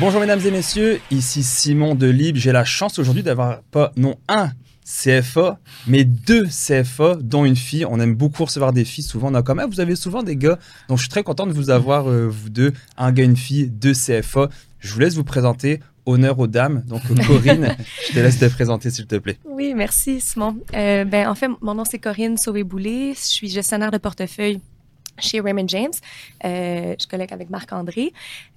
Bonjour mesdames et messieurs, ici Simon de Libre. J'ai la chance aujourd'hui d'avoir pas non un CFA, mais deux CFA, dont une fille. On aime beaucoup recevoir des filles. Souvent, on a quand même, vous avez souvent des gars. Donc, je suis très content de vous avoir, euh, vous deux, un gars, une fille, deux CFA. Je vous laisse vous présenter. Honneur aux dames. Donc, Corinne, je te laisse te présenter, s'il te plaît. Oui, merci, Simon. Euh, ben, en fait, mon nom, c'est Corinne Sauvé-Boulet. Je suis gestionnaire de portefeuille chez Raymond James. Euh, je collègue avec Marc-André.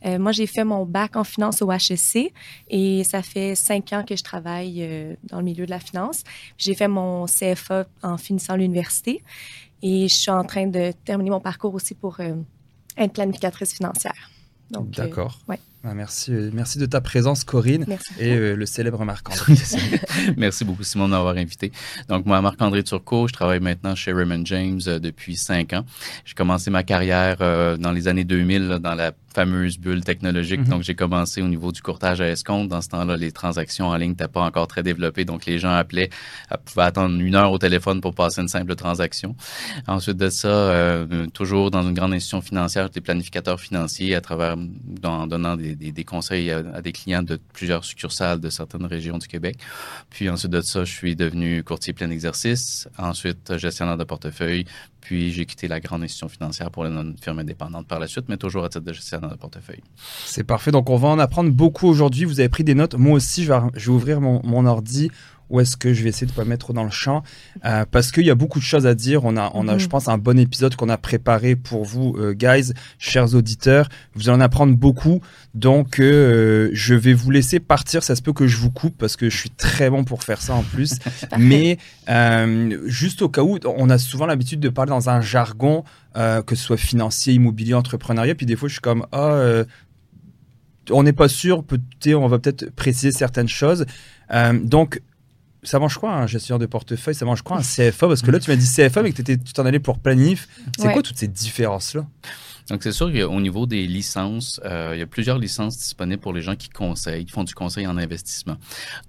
Euh, moi, j'ai fait mon bac en finance au HEC et ça fait cinq ans que je travaille euh, dans le milieu de la finance. J'ai fait mon CFA en finissant l'université et je suis en train de terminer mon parcours aussi pour être planificatrice financière. D'accord. ouais. Ah, merci, merci de ta présence, Corinne, et le célèbre Marc-André. merci beaucoup, Simon, d'avoir invité. Donc, moi, Marc-André Turcot, je travaille maintenant chez Raymond James depuis cinq ans. J'ai commencé ma carrière dans les années 2000 dans la fameuse bulle technologique. Mhm. Donc, j'ai commencé au niveau du courtage à escompte. Dans ce temps-là, les transactions en ligne n'étaient pas encore très développées. Donc, les gens appelaient, euh, pouvaient attendre une heure au téléphone pour passer une simple transaction. Ensuite de ça, euh, toujours dans une grande institution financière, j'étais planificateur financier à travers, en donnant des, des, conseils à, des clients de plusieurs succursales de certaines régions du Québec. Puis ensuite de ça, je suis devenu courtier plein exercice. Ensuite, gestionnaire de portefeuille. Puis j'ai quitté la grande institution financière pour une firme indépendante par la suite, mais toujours à titre de gestionnaire de portefeuille. C'est parfait. Donc on va en apprendre beaucoup aujourd'hui. Vous avez pris des notes. Moi aussi, je vais, ouvrir mon ordi ou est-ce que je vais essayer de pas mettre trop dans le champ euh, parce qu'il y a beaucoup de choses à dire. On a, on a, je mhm. pense, un bon épisode qu'on a préparé pour vous, euh, guys, chers auditeurs. Vous allez en apprendre beaucoup. Donc, euh, je vais vous laisser partir. Ça se peut que je vous coupe parce que je suis très bon pour faire ça en plus. Mais juste au cas où, on a souvent l'habitude de parler dans un jargon, que ce soit financier, immobilier, entrepreneuriat. Puis des fois, je suis comme, ah, on n'est pas sûr, peut on va peut-être préciser certaines choses. donc, ça mange quoi un gestionnaire de portefeuille? Ça mange quoi un CFA Parce que là, tu m'as dit CFA, mais que tu t'en allais pour planif. C'est quoi toutes ces différences-là? Donc, c'est sûr qu'au niveau des licences, euh, il y a plusieurs licences disponibles pour les gens qui conseillent, qui font du conseil en investissement.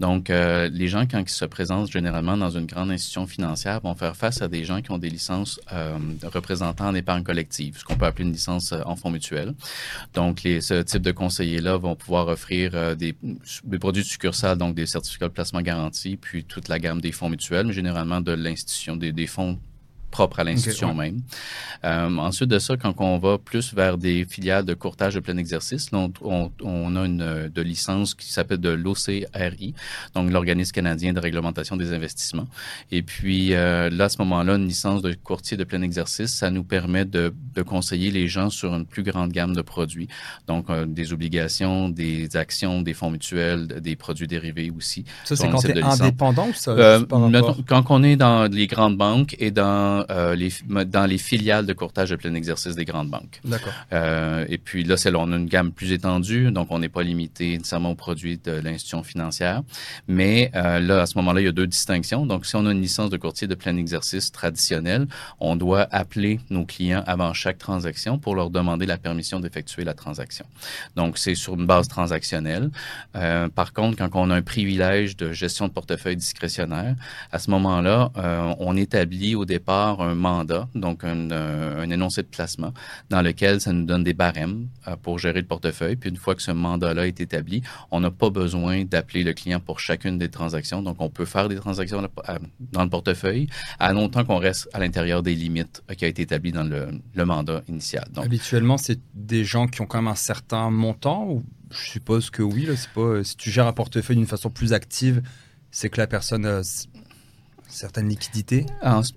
Donc, euh, les gens, quand ils se présentent généralement dans une grande institution financière, vont faire face à des gens qui ont des licences euh, représentant en épargne collective, ce qu'on peut appeler une licence en fonds mutuels. Donc, ce type de conseillers-là vont pouvoir offrir des, produits de donc des certificats de placement garantis, puis toute la gamme des fonds mutuels, mais généralement de l'institution, des fonds propre à l'institution même. Euh, ensuite de ça, quand on va plus vers des filiales de courtage de plein exercice, on, on, a une de licence qui s'appelle de l'OCRI, donc l'organisme canadien de réglementation des investissements. Et puis euh, là, à ce moment-là, une licence de courtier de plein exercice, ça nous permet de, de conseiller les gens sur une plus grande gamme de produits, donc euh, des obligations, des actions, des fonds mutuels, des produits dérivés aussi. Ça, c'est quand tu es indépendant ou ça? Quand on est dans les grandes banques et dans euh, les, dans les filiales de courtage de plein exercice des grandes banques. D'accord. Euh, et puis là, c'est on a une gamme plus étendue, donc on n'est pas limité nécessairement aux produits de l'institution financière. Mais euh, là, à ce moment-là, il y a deux distinctions. Donc, si on a une licence de courtier de plein exercice traditionnel, on doit appeler nos clients avant chaque transaction pour leur demander la permission d'effectuer la transaction. Donc, c'est sur une base transactionnelle. Par contre, quand on a un privilège de gestion de portefeuille discrétionnaire, à ce moment-là, on établit au départ un mandat, donc un, euh, un, énoncé de placement, dans lequel ça nous donne des barèmes euh, pour gérer le portefeuille. Puis une fois que ce mandat-là est établi, on n'a pas besoin d'appeler le client pour chacune des transactions. Donc on peut faire des transactions dans le portefeuille à longtemps qu'on reste à l'intérieur des limites euh, qui a été établi dans le, mandat initial. Donc, Habituellement, c'est des gens qui ont quand même un certain montant ou je suppose que oui, là, pas si tu gères un portefeuille d'une façon plus active, c'est que la personne certaines liquidités?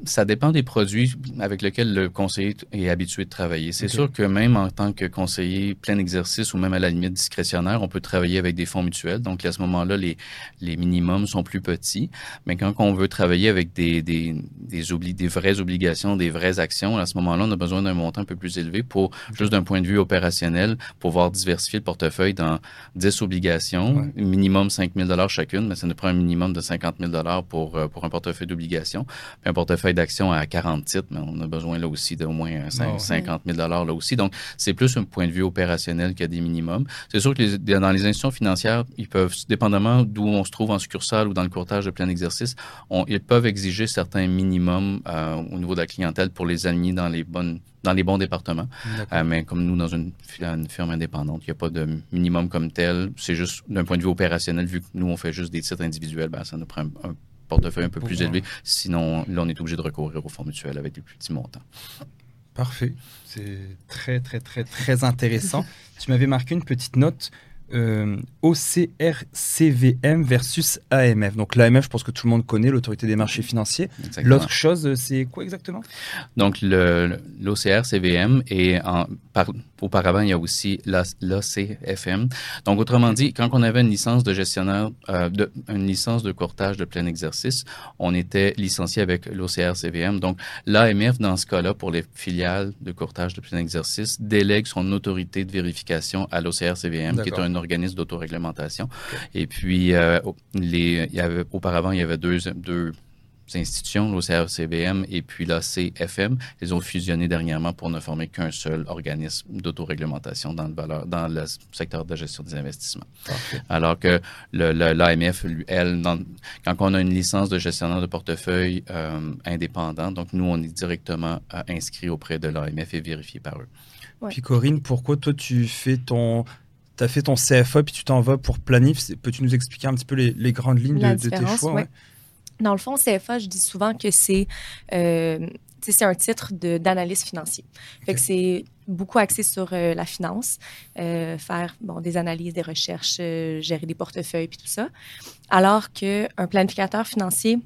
ça dépend des produits avec lesquels le conseiller est habitué de travailler. C'est sûr que même en tant que conseiller plein exercice ou même à la limite discrétionnaire, on peut travailler avec des fonds mutuels. Donc, à ce moment-là, les, les minimums sont plus petits. Mais quand on veut travailler avec des, des, des, obli des vraies obligations, des vraies actions, à ce moment-là, on a besoin d'un montant un peu plus élevé pour, juste d'un point de vue opérationnel, pouvoir diversifier le portefeuille dans 10 obligations, minimum 5 000 chacune, mais ça nous prend un minimum de 50 000 pour, euh, pour un portefeuille portefeuille d'obligations, puis un portefeuille d'actions à 40 titres, mais on a besoin là aussi d'au moins 50 000 là aussi. Donc, c'est plus un point de vue opérationnel qu'il y a des minimums. C'est sûr que les, dans les institutions financières, ils peuvent, dépendamment d'où on se trouve en succursale ou dans le courtage de plein exercice, ils peuvent exiger certains minimums euh, au niveau de la clientèle pour les aligner dans les bonnes dans les bons départements. Euh, mais comme nous, dans une, firme indépendante, il n'y a pas de minimum comme tel. C'est juste d'un point de vue opérationnel, vu que nous, on fait juste des titres individuels, ben, ça nous prend un, portefeuille un peu plus élevé. Sinon, là, on est obligé de recourir au fonds mutuel avec des plus petits montants. Parfait. C'est très, très, très, très intéressant. tu m'avais marqué une petite note euh, OCRCVM versus AMF. Donc l'AMF, je pense que tout le monde connaît, l'autorité des marchés financiers. L'autre chose, c'est quoi exactement? Donc l'OCRCVM et en, par, auparavant il y a aussi l'ACFM. Donc autrement dit, quand on avait une licence de gestionnaire, euh, de, une licence de courtage de plein exercice, on était licencié avec l'OCRCVM. Donc l'AMF dans ce cas-là pour les filiales de courtage de plein exercice délègue son autorité de vérification à l'OCRCVM, qui est un organisme d'autoréglementation. Et puis, euh, les, il y avait, auparavant, il y avait deux, deux institutions, l'OCRCVM et puis la CFM. Ils ont fusionné dernièrement pour ne former qu'un seul organisme d'autoréglementation dans le, valeur, dans le secteur de la gestion des investissements. Alors que l'AMF, elle, quand on a une licence de gestionnaire de portefeuille euh, indépendant, donc nous, on est directement euh, inscrit auprès de l'AMF et vérifié par eux. Puis Corinne, pourquoi toi tu fais ton tu as fait ton CFA puis tu t'en vas pour Planif. Peux-tu nous expliquer un petit peu les, grandes lignes de, tes choix Dans le fond, CFA, je dis souvent que c'est euh, un titre d'analyse financier. Fait que c'est beaucoup axé sur euh, la finance, euh, faire bon, des analyses, des recherches, gérer des portefeuilles puis tout ça. Alors qu'un planificateur financier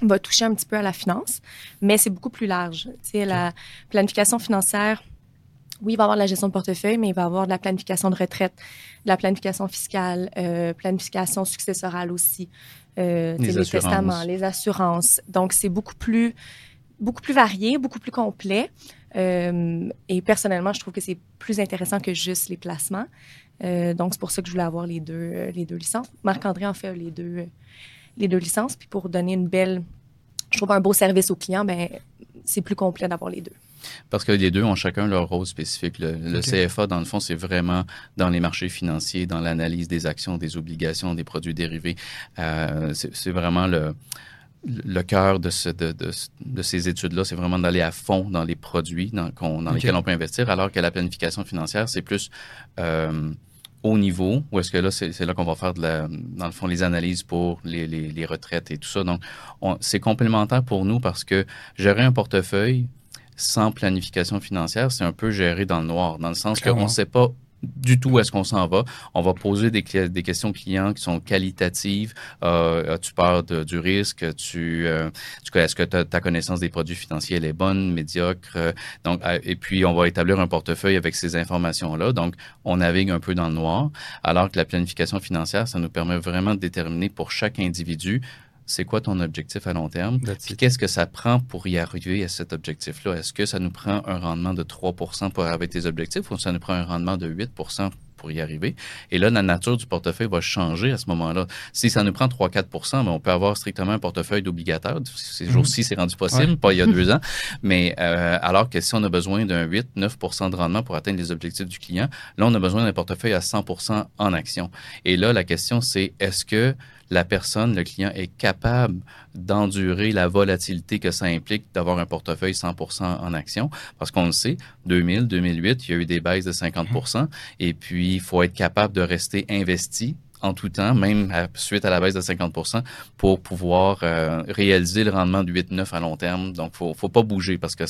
va toucher un petit peu à la finance, mais c'est beaucoup plus large. sais, La planification financière, oui, il va avoir de la gestion de portefeuille, mais il va avoir de la planification de retraite, de la planification fiscale, euh, planification successorale aussi, euh, les, testaments, les assurances. Donc, c'est beaucoup plus, beaucoup plus varié, beaucoup plus complet. Euh, et personnellement, je trouve que c'est plus intéressant que juste les placements. donc, c'est pour ça que je voulais avoir les deux, les deux licences. Marc-André en fait les deux, les deux licences. Puis pour donner une belle, je trouve un beau service aux clients, ben, c'est plus complet d'avoir les deux. Parce que les deux ont chacun leur rôle spécifique. Le, CFA, dans le fond, c'est vraiment dans les marchés financiers, dans l'analyse des actions, des obligations, des produits dérivés. Euh, c'est vraiment le, le cœur de, ce, de, de, ces études-là, c'est vraiment d'aller à fond dans les produits dans, dans lesquels on peut investir, alors que la planification financière, c'est plus euh, au niveau, où est-ce que là, c'est là qu'on va faire, de la, dans le fond, les analyses pour les, les, les retraites et tout ça. Donc, c'est complémentaire pour nous parce que gérer un portefeuille, sans planification financière, c'est un peu géré dans le noir, dans le sens qu'on ne sait pas du tout où est-ce qu'on s'en va. On va poser des, des, questions clients qui sont qualitatives. Euh, as-tu peur de, du risque? Tu, euh, est-ce que ta connaissance des produits financiers elle est bonne, médiocre? Donc, euh, et puis, on va établir un portefeuille avec ces informations-là. Donc, on navigue un peu dans le noir, alors que la planification financière, ça nous permet vraiment de déterminer pour chaque individu c'est quoi ton objectif à long terme, puis qu'est-ce que ça prend pour y arriver à cet objectif-là? Est-ce que ça nous prend un rendement de 3% pour arriver à tes objectifs ou ça nous prend un rendement de 8% pour y arriver? Et là, la nature du portefeuille va changer à ce moment-là. Si ça nous prend 3-4% mais ben, on peut avoir strictement un portefeuille d'obligataire. Ces mhm. jours-ci, c'est rendu possible, pas il y a deux ans. Mais euh, alors que si on a besoin d'un 8-9% de rendement pour atteindre les objectifs du client, là, on a besoin d'un portefeuille à 100% en action. Et là, la question, c'est est-ce que la personne, le client, est capable d'endurer la volatilité que ça implique d'avoir un portefeuille 100% en action. Parce qu'on le sait, 2000, 2008, il y a eu des baisses de 50%. Et puis, il faut être capable de rester investi en tout temps, même suite à la baisse de 50 pour pouvoir euh, réaliser le rendement de 8-9 à long terme. Donc, faut, faut pas bouger parce que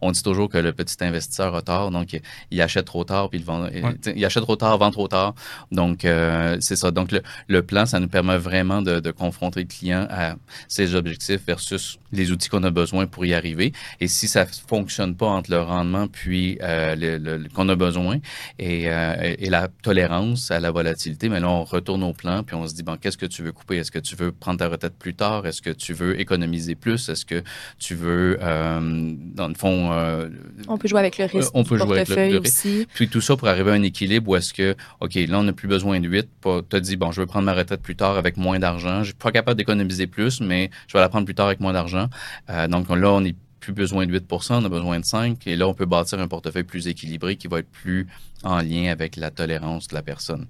on, dit toujours que le petit investisseur a tort, donc il, achète trop tard puis il vend, il achète trop tard, vend trop tard. Donc, euh, c'est ça. Donc, le, plan, ça nous permet vraiment de, de confronter le client à ses objectifs versus les outils qu'on a besoin pour y arriver. Et si ça fonctionne pas entre le rendement puis euh, le, qu'on a besoin et, et, la tolérance à la volatilité, mais là, on retourne au plan, puis on se dit, bon, qu'est-ce que tu veux couper? Est-ce que tu veux prendre ta retraite plus tard? Est-ce que tu veux économiser plus? Est-ce que tu veux, euh, dans le fond... Euh, on peut jouer avec le risque on peut jouer avec le, aussi. Puis tout ça pour arriver à un équilibre où est-ce que, OK, là, on n'a plus besoin de 8. Tu as dit, bon, je veux prendre ma retraite plus tard avec moins d'argent. Je suis pas capable d'économiser plus, mais je vais la prendre plus tard avec moins d'argent. Euh, donc là, on n'est plus besoin de 8 on a besoin de 5 et là, on peut bâtir un portefeuille plus équilibré qui va être plus en lien avec la tolérance de la personne.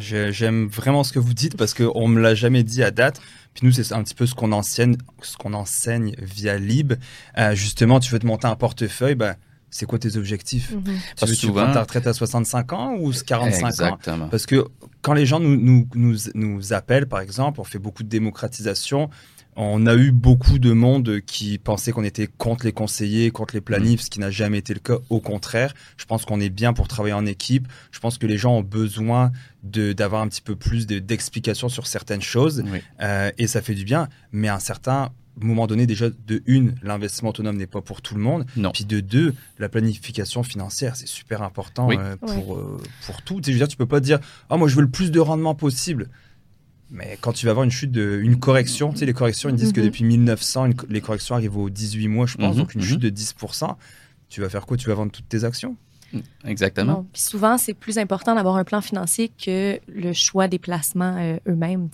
J'aime vraiment ce que vous dites parce qu'on ne me l'a jamais dit à date. Puis nous, c'est un petit peu ce qu'on enseigne, ce qu'on enseigne via Lib. Euh, justement, tu veux te monter un portefeuille, ben, c'est quoi tes objectifs? Mm Tu veux souvent... prendre ta retraite à 65 ans ou 45 Exactement. ans Parce que quand les gens nous, nous, nous, nous appellent, par exemple, on fait beaucoup de démocratisation, on a eu beaucoup de monde qui pensait qu'on était contre les conseillers, contre les planifs, ce qui n'a jamais été le cas. Au contraire, je pense qu'on est bien pour travailler en équipe. Je pense que les gens ont besoin d'avoir un petit peu plus d'explications sur certaines choses. Euh, et ça fait du bien. Mais à un certain moment donné, déjà, de une, l'investissement autonome n'est pas pour tout le monde. Non. Puis de deux, la planification financière, c'est super important euh, pour, euh, pour tout. Tu sais, je veux dire, tu peux pas dire, oh, moi, je veux le plus de rendement possible. Mais quand tu vas avoir une chute, de, une correction, tu sais, les corrections, ils disent que mhm. depuis 1900, les corrections arrivent aux 18 mois, je pense, mhm. donc une chute mhm. de 10%. Tu vas faire quoi? Tu vas vendre toutes tes actions? Mm, Exactement. Puis souvent, c'est plus important d'avoir un plan financier que le choix des placements euh, eux-mêmes.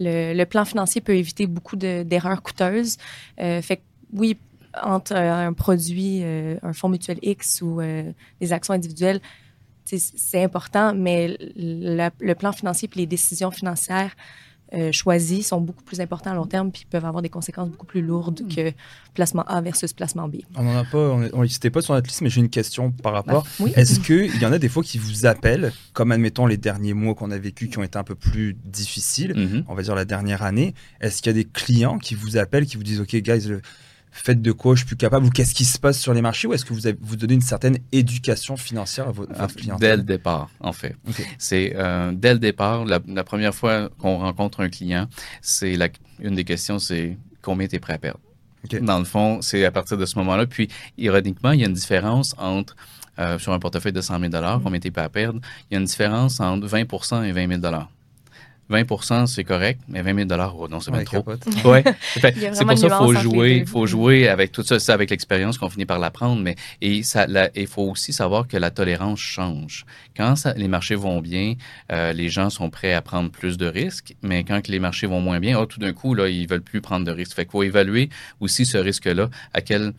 Le, le, plan financier peut éviter beaucoup d'erreurs coûteuses. Euh, fait que, oui, entre euh, un produit, un fonds mutuel X ou des actions individuelles, c'est important, mais le plan financier et les décisions financières euh, choisies sont beaucoup plus importantes à long terme puis peuvent avoir des conséquences beaucoup plus lourdes hmm. que placement A versus placement B. On n'en a pas, on n'était pas sur notre liste, mais j'ai une question par rapport. Bah, Est-ce qu'il y en a des fois qui vous appellent, comme admettons les derniers mois qu'on a vécu qui ont été un peu plus difficiles, mm-hmm. on va dire la dernière année, est-ce qu'il y a des clients qui vous appellent, qui vous disent, OK, guys, le, faites de quoi je suis plus capable ou qu'est-ce qui se passe sur les marchés ou est-ce que vous avez, vous donnez une certaine éducation financière à votre, client Dès le départ, en fait. C'est euh, dès le départ, la, première fois qu'on rencontre un client, c'est une des questions, c'est combien tu es prêt à perdre? Dans le fond, c'est à partir de ce moment-là. Puis, ironiquement, il y a une différence entre euh, sur un portefeuille de 100 000 mm. combien tu es prêt à perdre. Il y a une différence entre 20% et 20 000 20% c'est correct, mais 20 000 oh non, c'est bien trop. Ouais. c'est pour ça qu'il faut jouer, faut jouer avec tout ça, c'est avec l'expérience qu'on finit par l'apprendre, mais et ça, il faut aussi savoir que la tolérance change. Quand ça, les marchés vont bien, euh, les gens sont prêts à prendre plus de risques, mais quand les marchés vont moins bien, oh, tout d'un coup là, ils veulent plus prendre de risques. Fait qu'il faut évaluer aussi ce risque-là. À quel,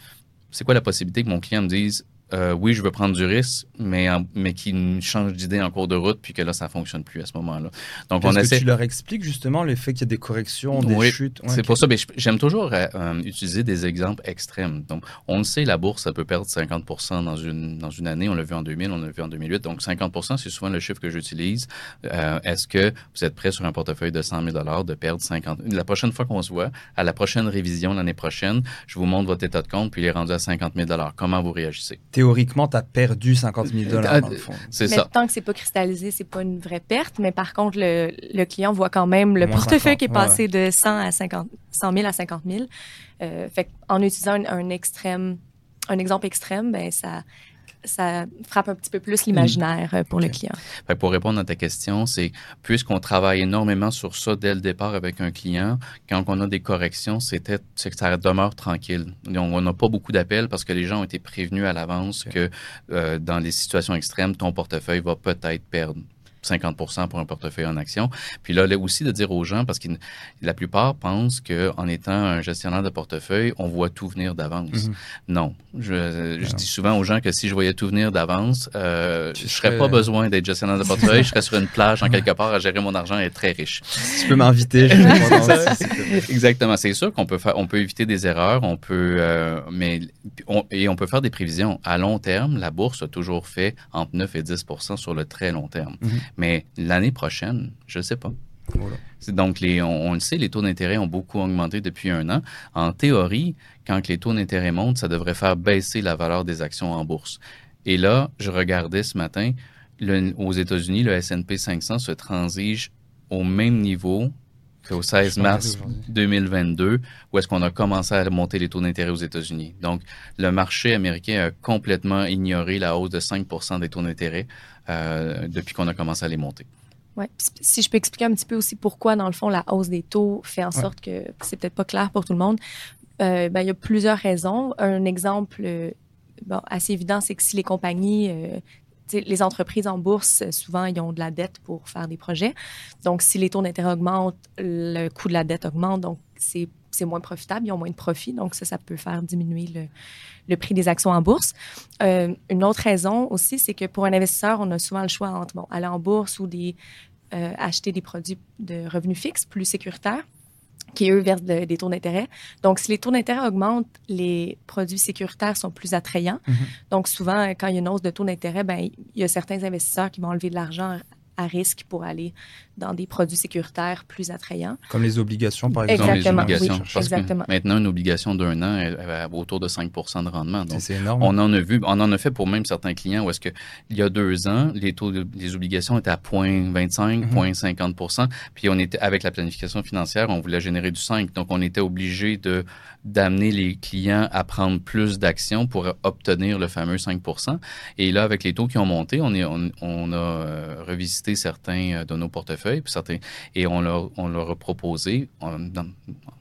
c'est quoi la possibilité que mon client me dise euh, oui, je veux prendre du risque, mais, mais qui change d'idée en cours de route, puis que là, ça fonctionne plus à ce moment-là. Donc, on essaie. Que tu leur expliques justement le fait qu'il y a des corrections, des chutes? c'est pour ça. J'aime toujours euh, euh, utiliser des exemples extrêmes. Donc, on le sait, la bourse, ça peut perdre 50% dans une, dans une année. On l'a vu en 2000, on l'a vu en 2008. Donc, 50% c'est souvent le chiffre que j'utilise. Est-ce que vous êtes prêt sur un portefeuille de 100 000 de perdre 50 La prochaine fois qu'on se voit, à la prochaine révision l'année prochaine, je vous montre votre état de compte, puis il est rendu à 50 000 Comment vous réagissez? Théoriquement, tu as perdu 50 000 dollars dans le fond. C'est ça. Tant que c'est pas cristallisé, c'est pas une vraie perte, mais par contre, le, le client voit quand même le portefeuille qui est passé de 100 à 50, 100 000 à 50 000. Euh, fait en utilisant un, un, extrême, un exemple extrême, ben ça, ça frappe un petit peu plus l'imaginaire euh, pour le client. pour répondre à ta question, c'est puisqu'on travaille énormément sur ça dès le départ avec un client, quand on a des corrections, c'est que ça demeure tranquille. on n'a pas beaucoup d'appels parce que les gens ont été prévenus à l'avance que euh, dans les situations extrêmes, ton portefeuille va peut-être perdre 50 pour un portefeuille en action. Puis là, là aussi de dire aux gens, parce que la plupart pensent qu'en étant un gestionnaire de portefeuille, on voit tout venir d'avance. Mhm. Non. Je, je dis souvent aux gens que si je voyais tout venir d'avance, euh, je serais pas besoin d'être gestionnaire de portefeuille. je serais sur une plage en quelque part à gérer mon argent et être très riche. Tu peux m'inviter. Exactement. C'est sûr qu'on peut faire, on peut éviter des erreurs, on peut, euh, mais et on peut faire des prévisions à long terme. La bourse a toujours fait entre 9 et 10 sur le très long terme. Mhm. Mais l'année prochaine, je ne sais pas. Donc, les, on, le sait, les taux d'intérêt ont beaucoup augmenté depuis un an. En théorie, quand les taux d'intérêt montent, ça devrait faire baisser la valeur des actions en bourse. Et là, je regardais ce matin, aux États-Unis, le S&P 500 se transige au même niveau qu'au 16 mars 2022, où est-ce qu'on a commencé à monter les taux d'intérêt aux États-Unis. Donc, le marché américain a complètement ignoré la hausse de 5% des taux d'intérêt euh, depuis qu'on a commencé à les monter. Ouais. Si je peux expliquer un petit peu aussi pourquoi, dans le fond, la hausse des taux fait en sorte que c'est peut-être pas clair pour tout le monde. Euh, ben, il y a plusieurs raisons. Un exemple euh, bon, assez évident, c'est que si les compagnies, euh, les entreprises en bourse, souvent, ils ont de la dette pour faire des projets. Donc, si les taux d'intérêt augmentent, le coût de la dette augmente. Donc, c'est c'est moins profitable, ils ont moins de profit. Donc, ça, ça peut faire diminuer le, le prix des actions en bourse. Euh, une autre raison aussi, c'est que pour un investisseur, on a souvent le choix entre bon, aller en bourse ou des, euh, acheter des produits de revenus fixes plus sécuritaires qui, eux, versent des taux d'intérêt. Donc, si les taux d'intérêt augmentent, les produits sécuritaires sont plus attrayants. Mm-hmm. Donc, souvent, quand il y a une hausse de taux d'intérêt, ben, il y a certains investisseurs qui vont enlever de l'argent à risque pour aller dans des produits sécuritaires plus attrayants. Comme les obligations, par exemple. Exactement, les obligations. exactement. maintenant, une obligation d'un an est autour de 5% de rendement. C'est énorme. On en a vu, on en a fait pour même certains clients où est-ce qu'il y a deux ans, les taux des obligations étaient à 0,25, 0,50% puis on était, avec la planification financière, on voulait générer du 5, donc on était obligé de d'amener les clients à prendre plus d'actions pour obtenir le fameux 5 Et là, avec les taux qui ont monté, on, est, on, a euh, revisité certains euh, de nos portefeuilles puis certains, et on leur, on leur a proposé,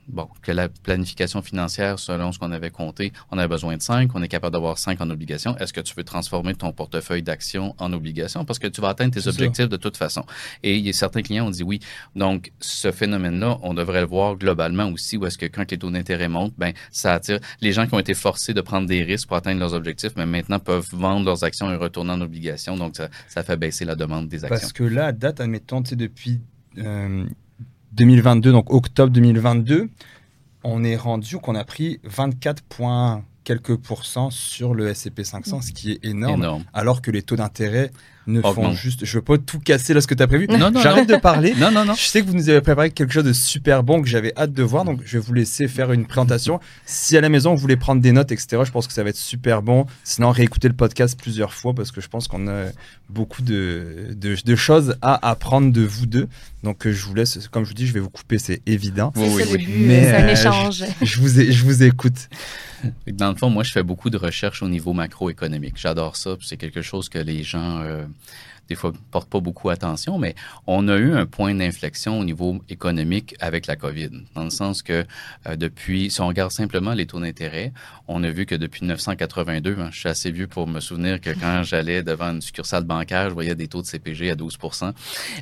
bon, que la planification financière, selon ce qu'on avait compté, on avait besoin de 5, on est capable d'avoir 5 en obligation. Est-ce que tu veux transformer ton portefeuille d'actions en obligation? Parce que tu vas atteindre tes objectifs de toute façon. Et il y a certains clients ont dit oui. Donc, ce phénomène-là, on devrait le voir globalement aussi, où est-ce que quand les taux d'intérêt montent, ben, ça attire les gens qui ont été forcés de prendre des risques pour atteindre leurs objectifs, mais maintenant peuvent vendre leurs actions et retourner en obligation. Donc, ça, ça fait baisser la demande des actions. Parce que là, à date, admettons, depuis euh, 2022, donc octobre 2022, on est rendu qu'on a pris 24 points quelques pourcents sur le S&P 500, ce qui est énorme, alors que les taux d'intérêt ne font juste. Je veux pas tout casser là ce que tu as prévu. Non, J'arrête de parler. non, non, non. Je sais que vous nous avez préparé quelque chose de super bon que j'avais hâte de voir, donc je vais vous laisser faire une présentation. si à la maison vous voulez prendre des notes, etc., je pense que ça va être super bon. Sinon, réécoutez le podcast plusieurs fois parce que je pense qu'on a beaucoup de, de, choses à apprendre de vous deux. Donc je vous laisse, comme je vous dis, je vais vous couper, c'est évident. Oui, oui, oui. Mais c'est un euh, échange. Je, vous je vous écoute. Dans le fond, moi, je fais beaucoup de recherches au niveau macroéconomique. J'adore ça. C'est quelque chose que les gens euh, des fois, portent pas beaucoup attention, mais on a eu un point d'inflexion au niveau économique avec la COVID, dans le sens que euh, depuis, si on regarde simplement les taux d'intérêt, on a vu que depuis 1982, hein, je suis assez vieux pour me souvenir que quand j'allais devant une succursale bancaire, je voyais des taux de CPG à 12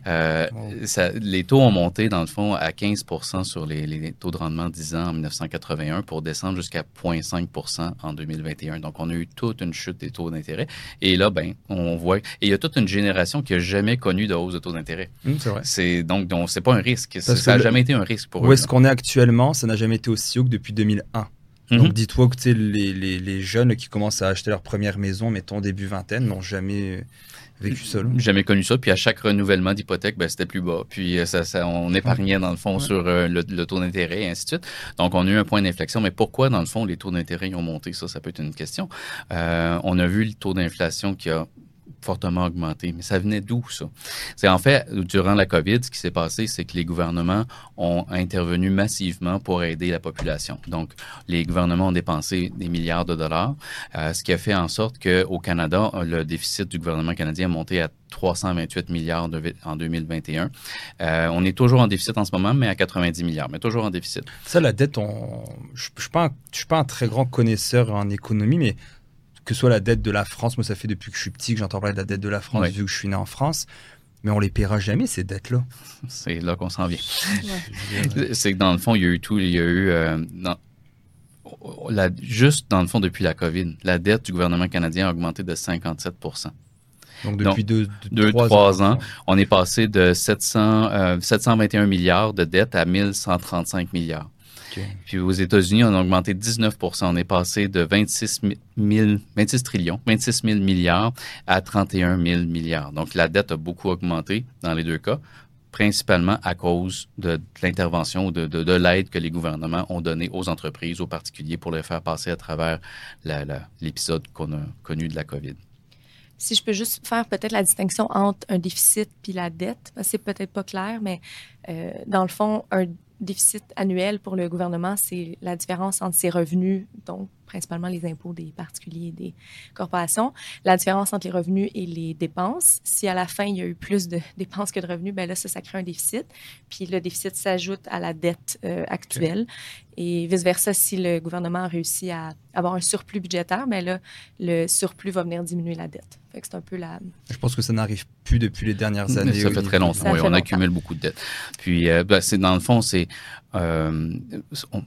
euh, ça, Les taux ont monté, dans le fond, à 15% sur les, les, taux de rendement 10 ans en 1981 pour descendre jusqu'à 0,5% en 2021. Donc, on a eu toute une chute des taux d'intérêt. Et là, ben, on voit, et il y a toute une génération qui n'a jamais connu de hausse de taux d'intérêt. Mmh, c'est vrai. C'est, donc, donc c'est pas un risque. ça n'a jamais été un risque pour eux. Où est-ce qu'on est actuellement Ça n'a jamais été aussi haut que depuis 2001. Mmh. Donc, dis-toi que les, les, les, jeunes qui commencent à acheter leur première maison, mettons début vingtaine, n'ont jamais vécu ça. Jamais connu ça. Puis à chaque renouvellement d'hypothèque, ben, c'était plus bas. Puis euh, ça, ça on épargnait dans le fond sur euh, le, taux d'intérêt et ainsi de suite. Donc on a eu un point d'inflexion. Mais pourquoi dans le fond les taux d'intérêt ont monté? Ça, ça peut être une question. Euh, on a vu le taux d'inflation qui a fortement augmenté. Mais ça venait d'où, ça? C'est en fait, durant la COVID, ce qui s'est passé, c'est que les gouvernements ont intervenu massivement pour aider la population. Donc, les gouvernements ont dépensé des milliards de dollars, euh, ce qui a fait en sorte qu'au Canada, le déficit du gouvernement canadien a monté à 328 milliards en 2021. Euh, on est toujours en déficit en ce moment, mais à 90 milliards, mais toujours en déficit. Ça, la dette, je ne suis, suis, pas un très grand connaisseur en économie, mais que ce soit la dette de la France, moi ça fait depuis que je suis petit que j'entends parler de la dette de la France vu que je suis né en France, mais on les paiera jamais ces dettes-là. C'est là qu'on s'en vient. C'est que dans le fond, il y a eu tout, il y a eu euh, juste dans le fond depuis la COVID, la dette du gouvernement canadien a augmenté de 57% donc depuis deux, trois, ans, on est passé de 700, 721 euh, milliards de dettes à 1135 milliards. Puis aux États-Unis, on a augmenté 19% On est passé de 26, 26 trillions, 26 000 milliards à 31 000 milliards. Donc la dette a beaucoup augmenté dans les deux cas principalement à cause de, l'intervention ou de, de, l'aide que les gouvernements ont donnée aux entreprises, aux particuliers, pour les faire passer à travers l'épisode qu'on a connu de la COVID. Si je peux juste faire peut-être la distinction entre un déficit puis la dette, c'est peut-être pas clair, mais euh, dans le fond, un déficit annuel pour le gouvernement, c'est la différence entre ses revenus, donc principalement les impôts des particuliers et des corporations. La différence entre les revenus et les dépenses, si à la fin, il y a eu plus de dépenses que de revenus, ben là, ça, ça crée un déficit. Puis le déficit s'ajoute à la dette euh, actuelle. Et vice-versa, si le gouvernement a réussi à avoir un surplus budgétaire, mais ben là, le surplus va venir diminuer la dette. Fait que c'est un peu la... Je pense que ça n'arrive plus depuis les dernières années. Ça fait très longtemps, oui, on accumule beaucoup de dettes. Puis, euh, ben, c'est dans le fond, c'est... Euh, on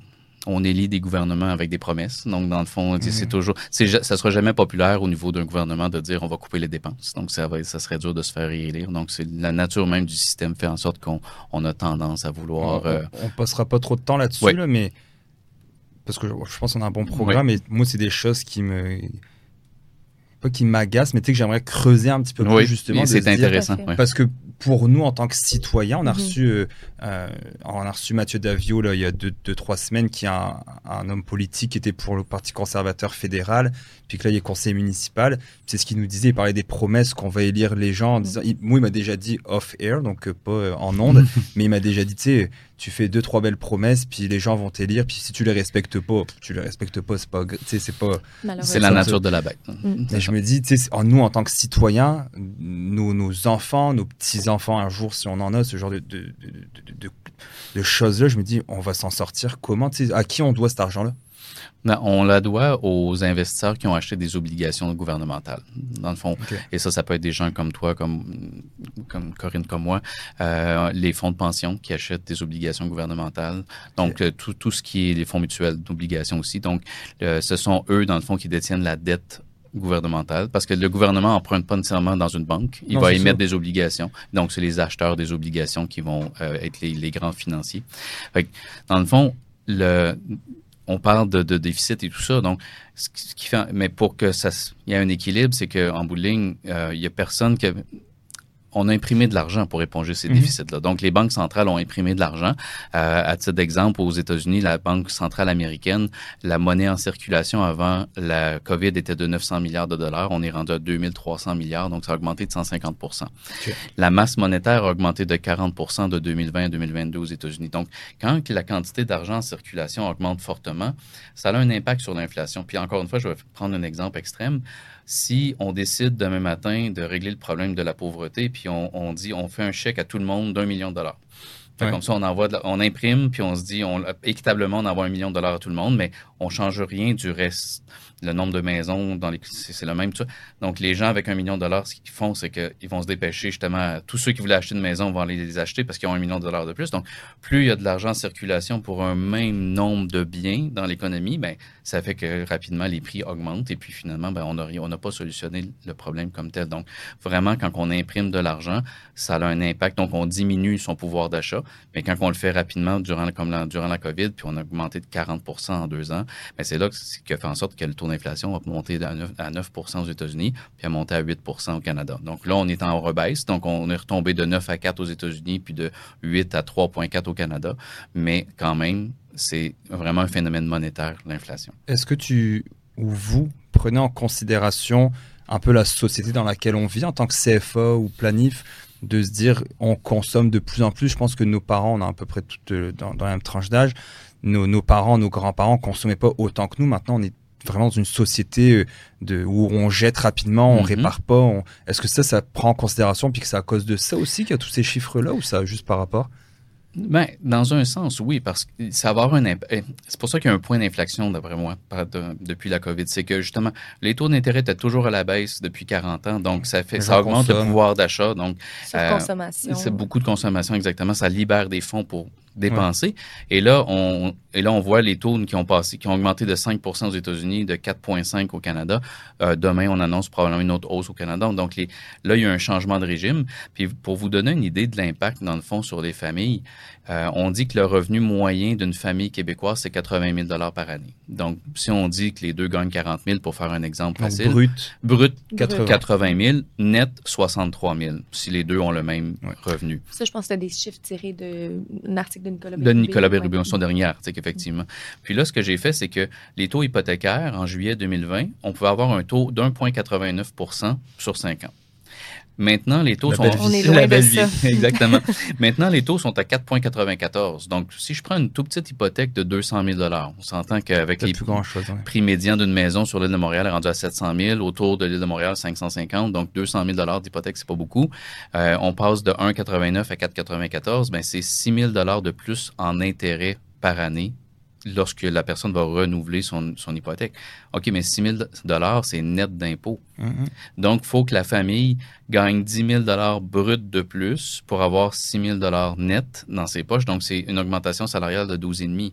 élit des gouvernements avec des promesses. Donc, dans le fond, c'est mhm. toujours, ça sera jamais populaire au niveau d'un gouvernement de dire on va couper les dépenses. Donc, ça, va, ça serait dur de se faire réélire. Donc, c'est la nature même du système fait en sorte qu'on on a tendance à vouloir. On, euh, passera pas trop de temps là-dessus, mais parce que je, pense qu'on a un bon programme. Et moi, c'est des choses qui me pas qui m'agacent, mais tu sais que j'aimerais creuser un petit peu plus justement. C'est intéressant. Parce que pour nous, en tant que citoyens, on a mhm. reçu, euh, euh, on a reçu Mathieu Davio là, il y a deux, trois semaines, qui est un, homme politique qui était pour le Parti conservateur fédéral, puis que là, il est conseiller municipal. C'est ce qu'il nous disait. Il parlait des promesses qu'on va élire les gens. En mhm. disant, moi, il m'a déjà dit off-air, donc euh, pas en ondes, mais il m'a déjà dit, tu sais, tu fais deux trois belles promesses puis les gens vont t'élire puis si tu les respectes pas tu les respectes pas c'est pas c'est pas c'est la nature de la bête. Mm. mais je me dis tu sais nous en tant que citoyens nos, nos enfants nos petits enfants un jour si on en a ce genre de, de, de, de choses là je me dis on va s'en sortir comment à qui on doit cet argent là on la doit aux investisseurs qui ont acheté des obligations gouvernementales, dans le fond. Et ça, ça peut être des gens comme toi, comme, comme Corinne, comme moi, euh, les fonds de pension qui achètent des obligations gouvernementales. Donc, euh, tout, tout ce qui est les fonds mutuels d'obligations aussi. Donc, euh, ce sont eux, dans le fond, qui détiennent la dette gouvernementale, parce que le gouvernement n'emprunte pas nécessairement dans une banque, il va émettre des obligations. Donc, c'est les acheteurs des obligations qui vont être les, les, grands financiers. Fait dans le fond, le, on parle de, déficit et tout ça. Donc, ce qui fait, mais pour que ça, il y ait un équilibre, c'est qu'en bout de ligne, euh, il y a personne qui, on a imprimé de l'argent pour éponger ces mhm. déficits-là. Donc, les banques centrales ont imprimé de l'argent. Euh, à titre d'exemple, aux États-Unis, la Banque centrale américaine, la monnaie en circulation avant la COVID était de 900 milliards de dollars. On est rendu à 2300 milliards, donc ça a augmenté de 150% La masse monétaire a augmenté de 40% de 2020 à 2022 aux États-Unis. Donc, quand la quantité d'argent en circulation augmente fortement, ça a un impact sur l'inflation. Puis encore une fois, je vais prendre un exemple extrême si on décide demain matin de régler le problème de la pauvreté, puis on, dit on fait un chèque à tout le monde d'un million de dollars. Comme ça, on envoie, on imprime, puis on se dit, on, équitablement, on envoie un million de dollars à tout le monde, mais on change rien du reste le nombre de maisons dans les c'est le même donc les gens avec un million de dollars ce qu'ils font c'est qu'ils vont se dépêcher justement tous ceux qui voulaient acheter une maison vont aller les acheter parce qu'ils ont un million de dollars de plus. Donc plus il y a de l'argent en circulation pour un même nombre de biens dans l'économie ben ça fait que rapidement les prix augmentent et puis finalement ben on n'a on pas solutionné le problème comme tel. Donc vraiment quand on imprime de l'argent ça a un impact. Donc on diminue son pouvoir d'achat mais quand on le fait rapidement durant comme la, durant la Covid puis on a augmenté de 40% en deux ans ben c'est là que, qui fait en sorte que le l'inflation a monté à 9, aux États-Unis, puis a monté à 8 au Canada. Donc là, on est en rebaisse. Donc, on est retombé de 9 à 4 aux États-Unis, puis de 8 à 3,4 au Canada. Mais quand même, c'est vraiment un phénomène monétaire, l'inflation. Est-ce que tu ou vous prenez en considération un peu la société dans laquelle on vit en tant que CFA ou planif de se dire on consomme de plus en plus? Je pense que nos parents, on a à peu près toutes euh, dans, la même tranche d'âge. Nos, nos, parents, nos grands-parents consommaient pas autant que nous. Maintenant, on est vraiment dans une société euh, de, où on jette rapidement, on mhm. répare pas. Est-ce que ça, ça prend en considération, puis que c'est à cause de ça aussi qu'il y a tous ces chiffres-là, ou ça juste par rapport? Ben, dans un sens, oui, parce que ça va avoir un impact. Eh, c'est pour ça qu'il y a un point d'inflexion, d'après moi, depuis la COVID. C'est que justement, les taux d'intérêt étaient toujours à la baisse depuis 40 ans, donc ça fait, ça augmente le pouvoir d'achat. Donc, euh, c'est beaucoup de consommation, exactement. Ça libère des fonds pour dépenser. Et là, on et là on voit les taux qui ont passé, qui ont augmenté de 5% aux États-Unis, de 4,5 au Canada. Euh, demain, on annonce probablement une autre hausse au Canada. Donc les, là, il y a un changement de régime. Puis pour vous donner une idée de l'impact dans le fond sur les familles, euh, on dit que le revenu moyen d'une famille québécoise c'est 80 000 dollars par année. Donc si on dit que les deux gagnent 40 000 pour faire un exemple facile, brut, brut 80. 000, net 63 000 si les deux ont le même revenu. Ça, je pense que c'est des chiffres tirés d'un article de Nicolas Bérubé. De Nicolas Bérubé, son dernier article, effectivement. Puis là, ce que j'ai fait, c'est que les taux hypothécaires, en juillet 2020, on pouvait avoir un taux d'1,89 sur 5 ans. Maintenant, les taux la sont. On est loin de ça. Exactement. Maintenant, les taux sont à 4,94. Donc, si je prends une toute petite hypothèque de 200 000 on s'entend qu'avec les plus grand chose, prix médians d'une maison sur l'île de Montréal est rendu à 700 000, autour de l'île de Montréal, 550. Donc, 200 000 d'hypothèque, c'est pas beaucoup. Euh, on passe de 1,89 à 4,94. Ben, c'est 6 000 de plus en intérêt par année lorsque la personne va renouveler son, son hypothèque. OK, mais 6 000 c'est net d'impôt. Mm-hmm. Donc, il faut que la famille gagne 10 000 brut de plus pour avoir 6 000 net dans ses poches. Donc, c'est une augmentation salariale de 12,5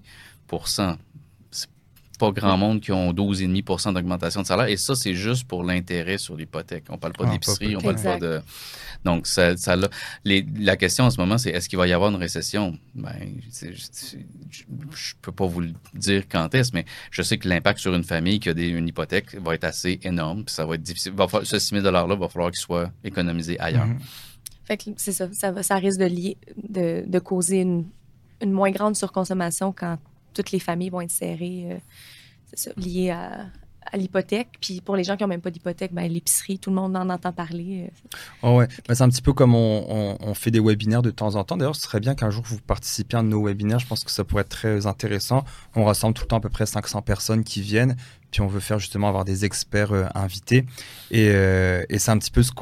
pas grand monde qui ont 12,5 d'augmentation de salaire. Et ça, c'est juste pour l'intérêt sur l'hypothèque. On parle pas ah, d'épicerie, on parle pas de. Donc, ça, ça la question en ce moment, c'est est-ce qu'il va y avoir une récession? Ben, je, ne peux pas vous le dire quand est-ce, mais je sais que l'impact sur une famille qui a des, une hypothèque va être assez énorme. Puis ça va être difficile. Va ce 6 000 $-là va falloir qu'il soit économisé ailleurs. Mhm. Fait que c'est ça. Ça, va, ça risque de, lier, de, de causer une, une moins grande surconsommation quand toutes les familles vont être serrées, euh, liées à, l'hypothèque. Puis pour les gens qui n'ont même pas d'hypothèque, ben, l'épicerie, tout le monde en entend parler. Oh ouais, c'est un petit peu comme on, fait des webinaires de temps en temps. D'ailleurs, ce serait bien qu'un jour vous participiez à un de nos webinaires. Je pense que ça pourrait être très intéressant. On rassemble tout le temps à peu près 500 personnes qui viennent. Puis on veut faire justement avoir des experts euh, invités. Et, c'est un petit peu ce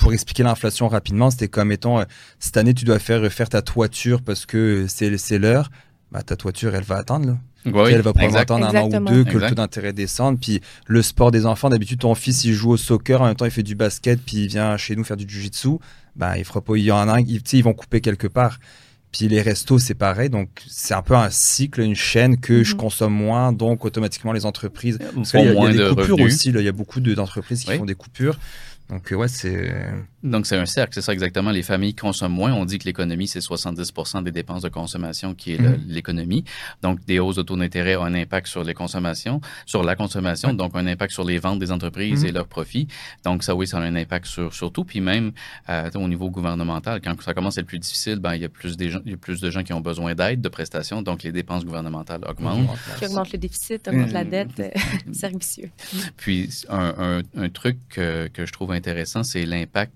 pour expliquer l'inflation rapidement, c'était comme étant cette année tu dois faire refaire ta toiture parce que c'est l'heure bah, ta toiture, elle va atteindre. elle va probablement attendre un an ou deux que le taux d'intérêt descende. Puis le sport des enfants, d'habitude, ton fils, il joue au soccer, en même temps, il fait du basket, puis il vient chez nous faire du jiu-jitsu. Bah, il fera pas, il y en a un, ils, ils vont couper quelque part. Puis les restos, c'est pareil. Donc, c'est un peu un cycle, une chaîne que je mhm. consomme moins. Donc, automatiquement, les entreprises. Parce il y a, des coupures aussi. Il y a beaucoup d'entreprises qui font des coupures. Donc, ouais, c'est. Donc, c'est un cercle, c'est ça exactement. Les familles consomment moins. On dit que l'économie, c'est 70 des dépenses de consommation qui est mhm. l'économie. Donc, des hausses de taux d'intérêt ont un impact sur les consommations, sur la consommation, donc un impact sur les ventes des entreprises mhm. et leurs profits. Donc, ça, oui, ça a un impact sur, sur tout. Puis même euh, au niveau gouvernemental, quand ça commence à être plus difficile, ben, il, y a plus des gens, il y a plus de gens qui ont besoin d'aide, de prestations. Donc, les dépenses gouvernementales augmentent. Qui augmente le déficit, augmente la dette, c'est Puis, un, un, truc que, que je trouve intéressant, c'est l'impact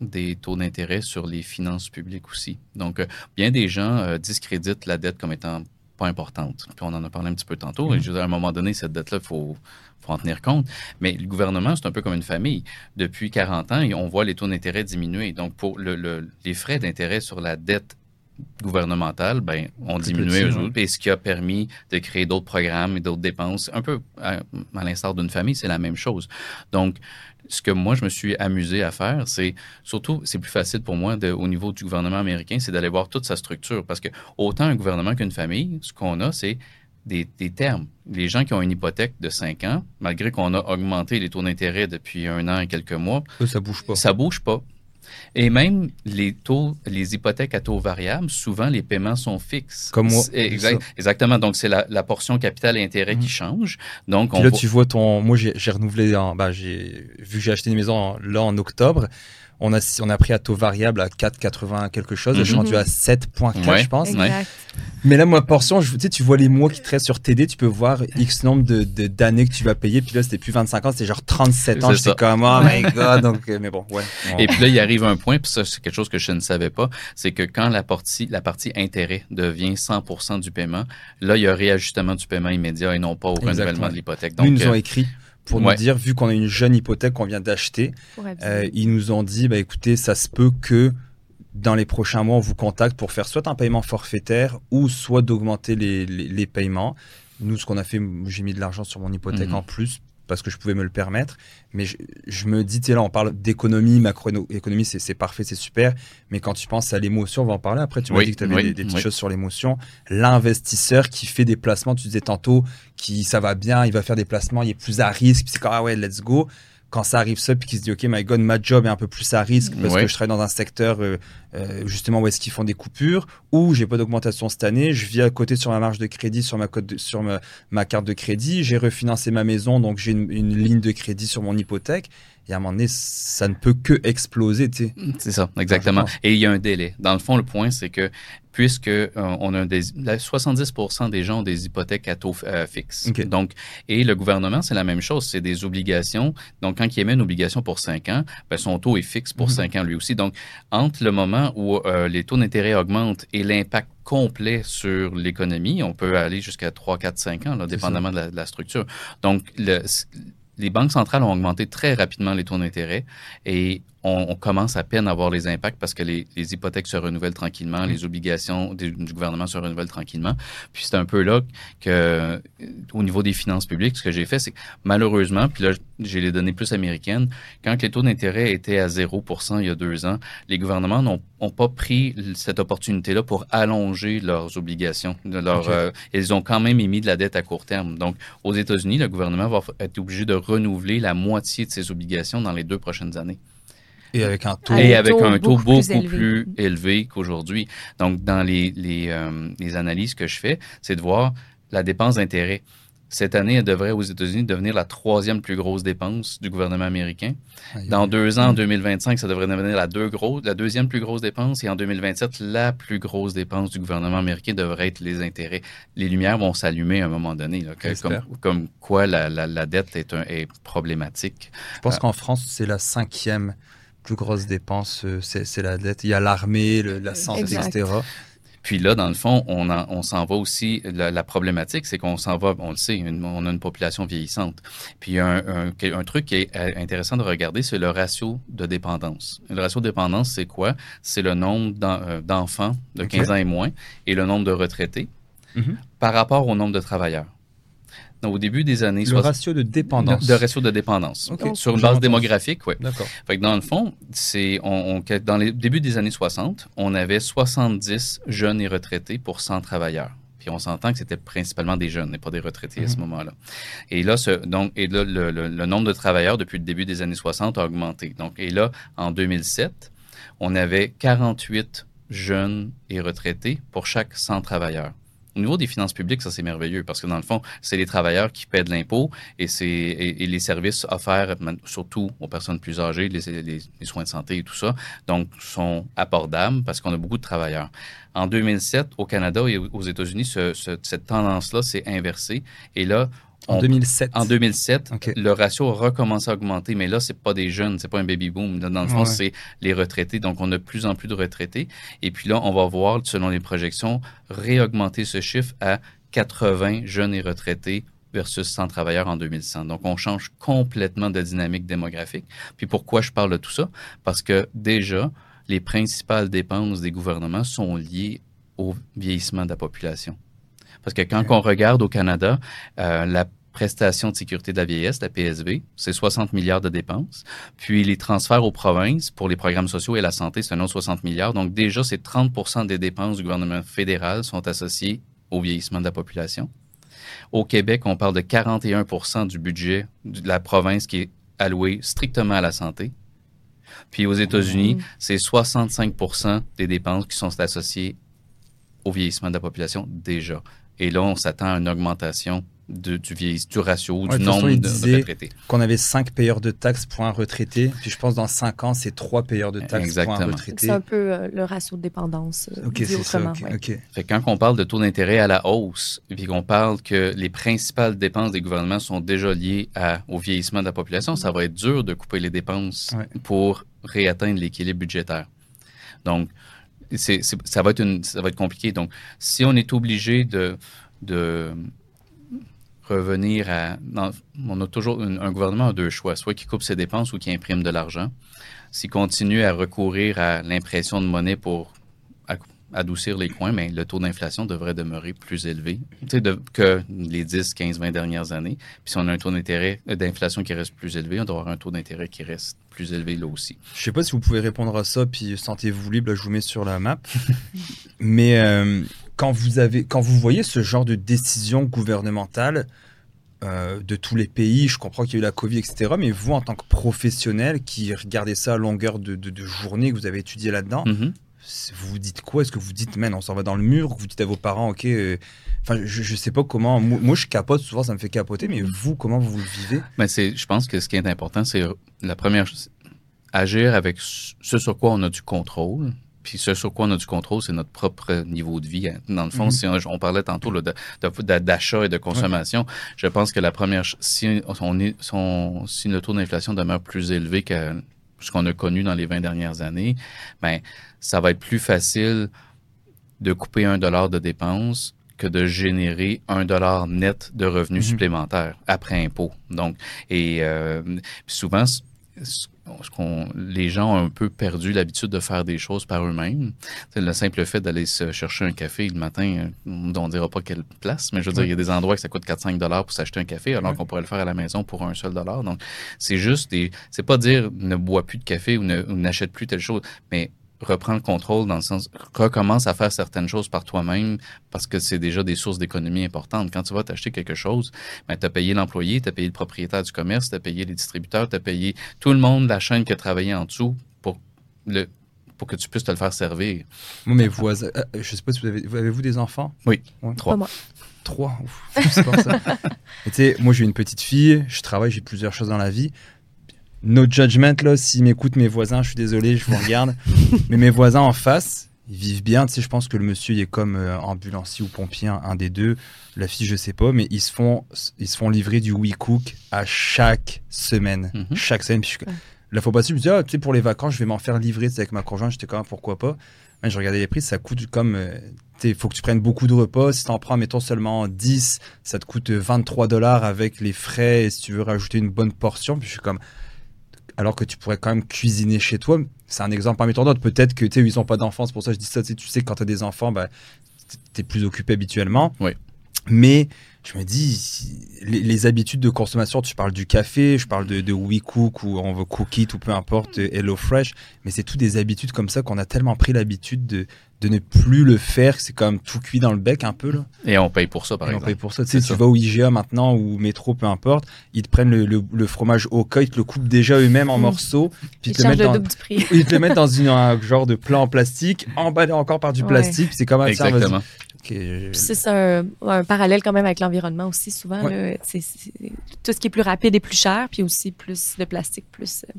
des taux d'intérêt sur les finances publiques aussi. Donc, euh, bien des gens euh, discréditent la dette comme étant pas importante. Puis on en a parlé un petit peu tantôt. Et mm-hmm. à un moment donné, cette dette-là, il faut, en tenir compte. Mais le gouvernement, c'est un peu comme une famille. Depuis 40 ans, on voit les taux d'intérêt diminuer. Donc, pour le, les frais d'intérêt sur la dette gouvernementale, ben, ont diminué eux autres, et ce qui a permis de créer d'autres programmes et d'autres dépenses. Un peu à, à l'instar d'une famille, c'est la même chose. Donc, ce que moi, je me suis amusé à faire, c'est surtout, c'est plus facile pour moi au niveau du gouvernement américain, c'est d'aller voir toute sa structure. Parce que autant un gouvernement qu'une famille, ce qu'on a, c'est des, termes. Les gens qui ont une hypothèque de 5 ans, malgré qu'on a augmenté les taux d'intérêt depuis un an et quelques mois, ça bouge pas. Ça bouge pas. Et même les taux, les hypothèques à taux variable, souvent les paiements sont fixes. Comme moi. exactement. Donc c'est la, portion capital et intérêt qui mhm. change. Donc là, tu vois ton. Moi, j'ai renouvelé. En, j'ai vu que j'ai acheté une maison là en octobre on a, on a pris à taux variable à 4,80 quelque chose. Je suis rendu à 7,4, je pense. Mais là, moi, portion, je, tu, sais, tu vois les mois qui te restent sur TD, tu peux voir X nombre d'années de, d'années que tu vas payer. Puis là, c'était plus 25 ans, c'était genre 37 ans. J'étais comme, oh my God. Donc, euh, mais bon, ouais. Et puis là, il arrive un point, puis ça, c'est quelque chose que je ne savais pas, c'est que quand la partie, la partie intérêt devient 100 du paiement, là, il y a réajustement du paiement immédiat et non pas au renouvellement de l'hypothèque. Donc, ils nous ont euh, écrit pour nous dire, vu qu'on a une jeune hypothèque qu'on vient d'acheter, euh, ils nous ont dit, bah, écoutez, ça se peut que dans les prochains mois, on vous contacte pour faire soit un paiement forfaitaire ou soit d'augmenter les, les, paiements. Nous, ce qu'on a fait, j'ai mis de l'argent sur mon hypothèque mhm. en plus parce que je pouvais me le permettre. Mais je, me dis, tu sais, là, on parle d'économie, macroéconomie, c'est parfait, c'est super. Mais quand tu penses à l'émotion, on va en parler après. Tu m'as dit que tu avais des, petites choses sur l'émotion. L'investisseur qui fait des placements, tu disais tantôt, qui ça va bien, il va faire des placements, il est plus à risque, puis c'est comme, ah ouais, let's go quand ça arrive ça, puis qu'ils se dit, OK, my God, ma job est un peu plus à risque parce que je travaille dans un secteur euh, euh, justement où est-ce qu'ils font des coupures, ou j'ai pas d'augmentation cette année, je vis à côté sur ma marge de crédit, sur ma, code sur ma, ma, carte de crédit, j'ai refinancé ma maison, donc j'ai une, ligne de crédit sur mon hypothèque. Et à un moment donné, ça ne peut que exploser, tu sais. C'est ça, exactement. Et il y a un délai. Dans le fond, le point, c'est que puisque euh, on a des 70% des gens ont des hypothèques à taux euh, fixe. Donc et le gouvernement c'est la même chose, c'est des obligations. Donc quand il émet une obligation pour 5 ans, ben, son taux est fixe pour 5 mhm. ans lui aussi. Donc entre le moment où euh, les taux d'intérêt augmentent et l'impact complet sur l'économie, on peut aller jusqu'à 3 4 5 ans là, dépendamment de la, de la, structure. Donc le, les banques centrales ont augmenté très rapidement les taux d'intérêt et on, commence à peine à voir les impacts parce que les, hypothèques se renouvellent tranquillement, les obligations du, gouvernement se renouvellent tranquillement. Puis c'est un peu là que, au niveau des finances publiques, ce que j'ai fait, c'est que malheureusement, puis là, j'ai les données plus américaines, quand les taux d'intérêt étaient à 0 il y a deux ans, les gouvernements n'ont pas pris cette opportunité-là pour allonger leurs obligations. Leur, euh, ils ont quand même émis de la dette à court terme. Donc, aux États-Unis, le gouvernement va être obligé de renouveler la moitié de ses obligations dans les deux prochaines années. Et avec un taux, et avec un taux beaucoup, plus élevé, qu'aujourd'hui. Donc, dans les, les, euh, les, analyses que je fais, c'est de voir la dépense d'intérêt. Cette année, elle devrait aux États-Unis devenir la troisième plus grosse dépense du gouvernement américain. Dans deux ans, en 2025, ça devrait devenir la, deux gros, la deuxième plus grosse dépense. Et en 2027, la plus grosse dépense du gouvernement américain devrait être les intérêts. Les lumières vont s'allumer à un moment donné, là, comme, comme, quoi la, la, la dette est, un, est problématique. Je pense euh, qu'en France, c'est la cinquième plus grosses dépenses, euh, c'est la dette. Il y a l'armée, la santé, etc. Puis là, dans le fond, on, on s'en va aussi. La, problématique, c'est qu'on s'en va, on le sait, on a une population vieillissante. Puis un, un, truc qui est euh, intéressant de regarder, c'est le ratio de dépendance. Le ratio de dépendance, c'est quoi? C'est le nombre euh, d'enfants de 15 ans et moins et le nombre de retraités mm-hmm. par rapport au nombre de travailleurs au début des années le ratio de dépendance. De, ratio de dépendance. Sur une base démographique, oui. D'accord. Fait que dans le fond, c'est on, dans les débuts des années 60, on avait 70 jeunes et retraités pour 100 travailleurs. Puis on s'entend que c'était principalement des jeunes et pas des retraités à ce mhm. moment-là. Et là, ce, donc, et là le, le, nombre de travailleurs depuis le début des années 60 a augmenté. Donc, et là, en 2007, on avait 48 jeunes et retraités pour chaque 100 travailleurs. Au niveau des finances publiques, ça c'est merveilleux parce que dans le fond, c'est les travailleurs qui paient de l'impôt et les services offerts surtout aux personnes plus âgées, les, les, soins de santé et tout ça, donc sont abordables parce qu'on a beaucoup de travailleurs. En 2007, au Canada et aux États-Unis, cette tendance-là s'est inversée et là, en 2007. En 2007, le ratio a recommencé à augmenter, mais là, c'est pas des jeunes, c'est pas un baby boom. dans le fond, c'est les retraités. Donc, on a de plus en plus de retraités. Et puis là, on va voir, selon les projections, réaugmenter ce chiffre à 80 jeunes et retraités versus 100 travailleurs en 2100. Donc, on change complètement de dynamique démographique. Puis pourquoi je parle de tout ça? Parce que déjà, les principales dépenses des gouvernements sont liées au vieillissement de la population. Parce que quand on regarde au Canada, euh, la prestation de sécurité de la vieillesse, la PSV, c'est 60 milliards de dépenses. Puis les transferts aux provinces pour les programmes sociaux et la santé, c'est un autre 60 milliards. Donc déjà, c'est 30% des dépenses du gouvernement fédéral sont associées au vieillissement de la population. Au Québec, on parle de 41% du budget de la province qui est alloué strictement à la santé. Puis aux États-Unis, mmh. c'est 65% des dépenses qui sont associées au vieillissement de la population déjà. Et là, on s'attend à une augmentation du, du ratio, du nombre de, retraités. Qu'on avait cinq payeurs de taxes pour un retraité. Puis je pense dans cinq ans, c'est trois payeurs de taxes pour un retraité. C'est un peu euh, le ratio de dépendance. Euh, ok, c'est ça. Fait quand on parle de taux d'intérêt à la hausse, puis qu'on parle que les principales dépenses des gouvernements sont déjà liées à, au vieillissement de la population, ça va être dur de couper les dépenses pour réatteindre l'équilibre budgétaire. Donc, ça, va être ça va être compliqué. Donc, si on est obligé de, de revenir à... on a toujours un gouvernement a deux choix, soit qui coupe ses dépenses ou qui imprime de l'argent. S'il continue à recourir à l'impression de monnaie pour adoucir les coins, mais le taux d'inflation devrait demeurer plus élevé que les 10, 15, 20 dernières années. Puis si on a un taux d'intérêt euh, d'inflation qui reste plus élevé, on doit avoir un taux d'intérêt qui reste plus élevé là aussi. Je sais pas si vous pouvez répondre à ça, puis sentez-vous libre, je vous mets sur la map. mais euh, quand, vous avez, quand vous voyez ce genre de décision gouvernementale, euh, de tous les pays. Je comprends qu'il y a eu la Covid, etc. Mais vous, en tant que professionnel qui regardez ça à longueur de, journée, que vous avez étudié là-dedans, mm-hmm vous vous dites quoi? Est-ce que vous dites, man, on s'en va dans le mur? Vous dites à vos parents, ok. euh, Enfin, je, je sais pas comment. Moi, moi, je capote souvent, ça me fait capoter. Mais vous, comment vous le vivez? Mais c'est, je pense que ce qui est important, c'est la première chose, agir avec ce sur quoi on a du contrôle. Puis ce sur quoi on a du contrôle, c'est notre propre niveau de vie. Dans le fond, Mhm. si on, on parlait tantôt là, de- d'achat et de consommation, je pense que la première, si, on est, si, on- si le taux d'inflation demeure plus élevé que ce qu'on a connu dans les 20 dernières années, ben ça va être plus facile de couper un dollar de dépenses que de générer un dollar net de revenus Mhm. supplémentaires après impôt. Donc, et euh, souvent, qu'on, les gens ont un peu perdu l'habitude de faire des choses par eux-mêmes. C'est le simple fait d'aller se chercher un café le matin, euh, on ne dira pas quelle place, mais je veux dire, il y a des endroits que ça coûte 4-5 dollars pour s'acheter un café, alors qu'on pourrait le faire à la maison pour un seul dollar. Donc, c'est juste des, c'est pas dire ne bois plus de café ou ne- ou n'achète plus telle chose, mais reprends le contrôle dans le sens, recommence à faire certaines choses par toi-même parce que c'est déjà des sources d'économie importantes. Quand tu vas t'acheter quelque chose, ben, tu as payé l'employé, tu as payé le propriétaire du commerce, tu as payé les distributeurs, tu as payé tout le monde de la chaîne qui a travaillé en dessous pour, le, pour que tu puisses te le faire servir. Moi, mes voisins. euh, je sais pas si vous avez. vous- Avez-vous des enfants? Oui, Ouais. trois. Moi. Trois? Ouf, c'est pas ça. Et moi, j'ai une petite fille, je travaille, j'ai plusieurs choses dans la vie. No judgment, là, s'ils m'écoutent, mes voisins, je suis désolé, je vous regarde. Mais mes voisins en face, ils vivent bien. Tu sais, je pense que le monsieur, il est comme euh, ambulancier ou pompier, un, un des deux. La fille, je sais pas, mais ils se font, ils se font livrer du WeCook à chaque semaine. Mhm. Chaque semaine. Puis je, la fois passée, je me disais, ah, tu sais, pour les vacances, je vais m'en faire livrer sais, avec ma conjointe. J'étais quand même, pourquoi pas? Mais je regardais les prix, ça coûte comme. Il faut que tu prennes beaucoup de repas. Si tu en prends, mettons, seulement 10, ça te coûte 23 dollars avec les frais et si tu veux rajouter une bonne portion. Puis je suis comme. Alors que tu pourrais quand même cuisiner chez toi. C'est un exemple parmi tant d'autres. Peut-être que tu sais, ils n'ont pas d'enfants, c'est pour ça que je dis ça. Tu sais, tu sais, quand tu as des enfants, bah, tu es plus occupé habituellement. Oui. Mais je me dis, les, les habitudes de consommation, tu parles du café, je parle de, de WeCook ou on veut Cook It ou peu importe, euh, Hello Fresh, mais c'est tout des habitudes comme ça qu'on a tellement pris l'habitude de, de ne plus le faire, c'est comme tout cuit dans le bec un peu. Là. Et on paye pour ça, par Et on exemple. paye pour ça. Tu sais, tu ça. vas au IGA maintenant ou au métro, peu importe, ils te prennent le, le- le fromage au cas, ils te le coupent déjà eux-mêmes en Mm. morceaux, puis Ils ils te le mettent dans, double du prix. ils te le mettent dans une, un genre de plat en plastique, emballé encore par du Ouais. plastique, c'est comme ça. Exactement. C'est un, un parallèle quand même avec l'environnement aussi, souvent. Ouais. là. Tout ce qui est plus rapide et plus cher, puis aussi plus de plastique, plus... euh,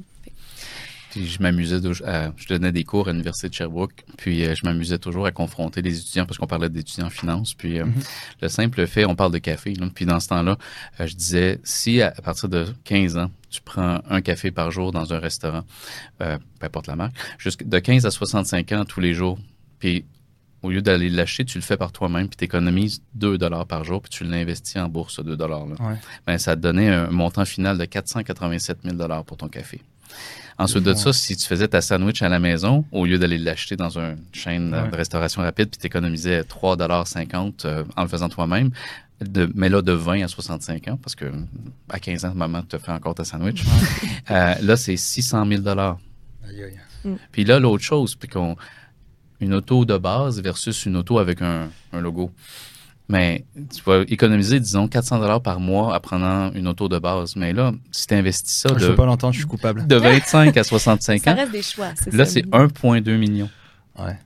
Puis je m'amusais, à- je donnais des cours à l'université de Sherbrooke, puis euh, je m'amusais toujours à confronter les étudiants parce qu'on parlait d'étudiants en finance. Puis euh, Mhm. le simple fait, on parle de café, là, puis dans ce temps-là, euh, je disais si à, à partir de 15 ans, tu prends un café par jour dans un restaurant, euh, peu importe la marque, de 15 à 65 ans tous les jours, puis au lieu d'aller l'acheter, tu le fais par toi-même, puis tu économises 2 dollars par jour, puis tu l'investis en bourse, ce 2 dollars là. Ouais. Ben, ça te donnait un montant final de 487 000 dollars pour ton café. Ensuite de ça, si tu faisais ta sandwich à la maison, au lieu d'aller l'acheter dans une chaîne Ouais. de restauration rapide, puis tu économisais 3,50 euh, en le faisant toi-même, de, mais là, de 20 à 65 ans, parce que à 15 ans, maman te fait encore ta sandwich. Euh, là, c'est 600 000 dollars. Aïe, aïe. Puis là, l'autre chose, puis qu'on une auto de base versus une auto avec un, un logo. Mais tu vas économiser, disons, 400 dollars par mois en prenant une auto de base. Mais là, si tu investis ça Je de, veux pas l'entendre, je suis coupable. de 25 à 65 Ça ans, reste des choix, c'est là, ça. c'est 1,2 million. Ouais.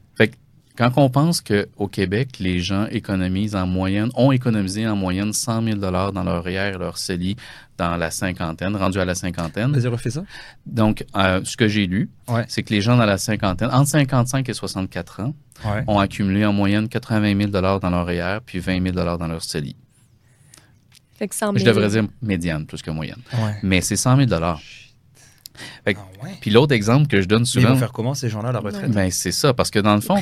Quand on pense qu'au Québec, les gens économisent en moyenne, ont économisé en moyenne 100 000 dollars dans leur REER et leur CELI dans la cinquantaine, rendu à la cinquantaine. Vas-y, refais ça? Donc, euh, ce que j'ai lu, Ouais. c'est que les gens dans la cinquantaine, entre 55 et 64 ans, Ouais. ont accumulé en moyenne 80 000 dans leur REER puis 20 000 dans leur CELI. Fait que 100 000. Je devrais dire médiane plus que moyenne. Ouais. Mais c'est 100 000 Fait que- Ah ouais. Puis l'autre exemple que je donne Mais ils souvent, vont faire comment ces gens-là à la retraite? Ben, c'est ça, parce que dans le fond,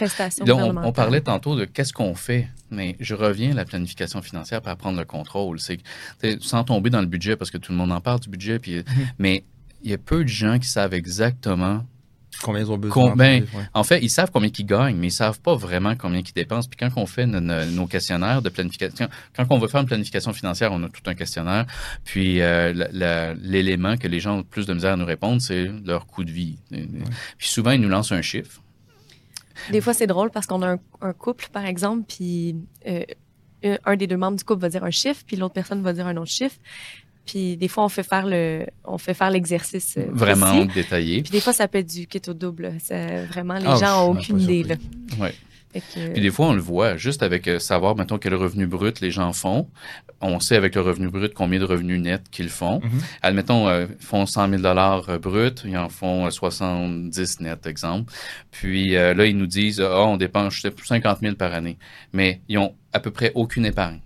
là, on, on parlait tantôt de qu'est-ce qu'on fait, mais je reviens à la planification financière pour prendre le contrôle. C'est sans tomber dans le budget, parce que tout le monde en parle du budget, puis, mais il y a peu de gens qui savent exactement Combien ils ont besoin Combien- ouais. En fait, ils savent combien ils gagnent, mais ils savent pas vraiment combien ils dépensent. Puis quand on fait nos, nos- nos questionnaires de planification, quand on veut faire une planification financière, on a tout un questionnaire. Puis euh, l'élément que les gens ont le plus de misère à nous répondre, c'est leur coût de vie. Puis souvent, ils nous lancent un chiffre. Des fois, c'est drôle parce qu'on a un, un couple, par exemple, puis euh, un des deux membres du couple va dire un chiffre, puis l'autre personne va dire un autre chiffre. Puis des fois, on fait faire le, on fait faire l'exercice. euh, Vraiment précis. détaillé. Puis des fois, ça peut être du keto double. C'est vraiment, les Ah, gens n'ont aucune idée. Là. Ouais. Fait que- Puis des fois, on le voit, juste avec euh, savoir, mettons, quel revenu brut les gens font. On sait avec le revenu brut combien de revenus nets qu'ils font. Mhm. Admettons, euh, ils font 100 000 dollars brut, ils en font euh, 70 net, exemple. Puis euh, là, ils nous disent, ah, on dépense je sais, 50 000 par année. Mais ils ont à peu près aucune épargne.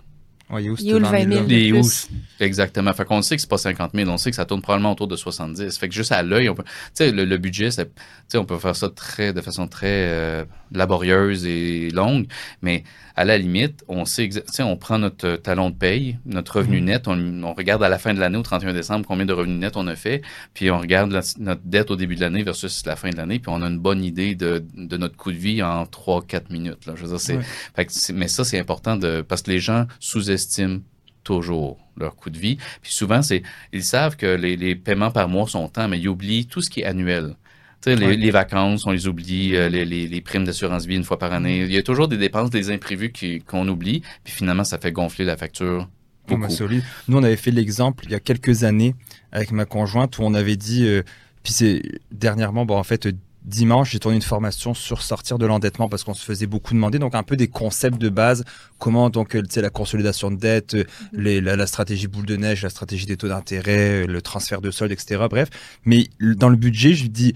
Ouais, il est où, Il est où le 20 000? là? de Les où? plus. Exactement. Fait qu'on sait que c'est pas 50 000, on sait que ça tourne probablement autour de 70. Fait que juste à l'œil, on peut, tu sais, le, le budget, c'est, tu sais, on peut faire ça très, de façon très euh, laborieuse et longue, mais à la limite, on sait, on prend notre euh, talon de paye, notre revenu Mhm. net, on, on regarde à la fin de l'année, au 31 décembre, combien de revenus net on a fait, puis on regarde la- notre dette au début de l'année versus la fin de l'année, puis on a une bonne idée de, de notre coût de vie en 3-4 minutes. Là. Je veux dire, c'est, Ouais. fait que c'est- mais ça, c'est important de, parce que les gens sous-estiment toujours leur coût de vie. Puis souvent, c'est, ils savent que les, les paiements par mois sont temps, mais ils oublient tout ce qui est annuel. Tu sais, les, Ouais. les vacances, on les oublie, euh, les, les, les primes d'assurance vie une fois par année. Il y a toujours des dépenses, des imprévus qui- qu'on oublie, puis finalement, ça fait gonfler la facture beaucoup. solide. Nous, on avait fait l'exemple il y a quelques années avec ma conjointe où on avait dit, euh, puis c'est dernièrement, bon, en fait, dimanche, j'ai tourné une formation sur sortir de l'endettement parce qu'on se faisait beaucoup demander, donc un peu des concepts de base, comment donc, euh, tu sais, la consolidation de dette, euh, les- la, la stratégie boule de neige, la stratégie des taux d'intérêt, le transfert de solde, etc. Bref, mais dans le budget, je dis,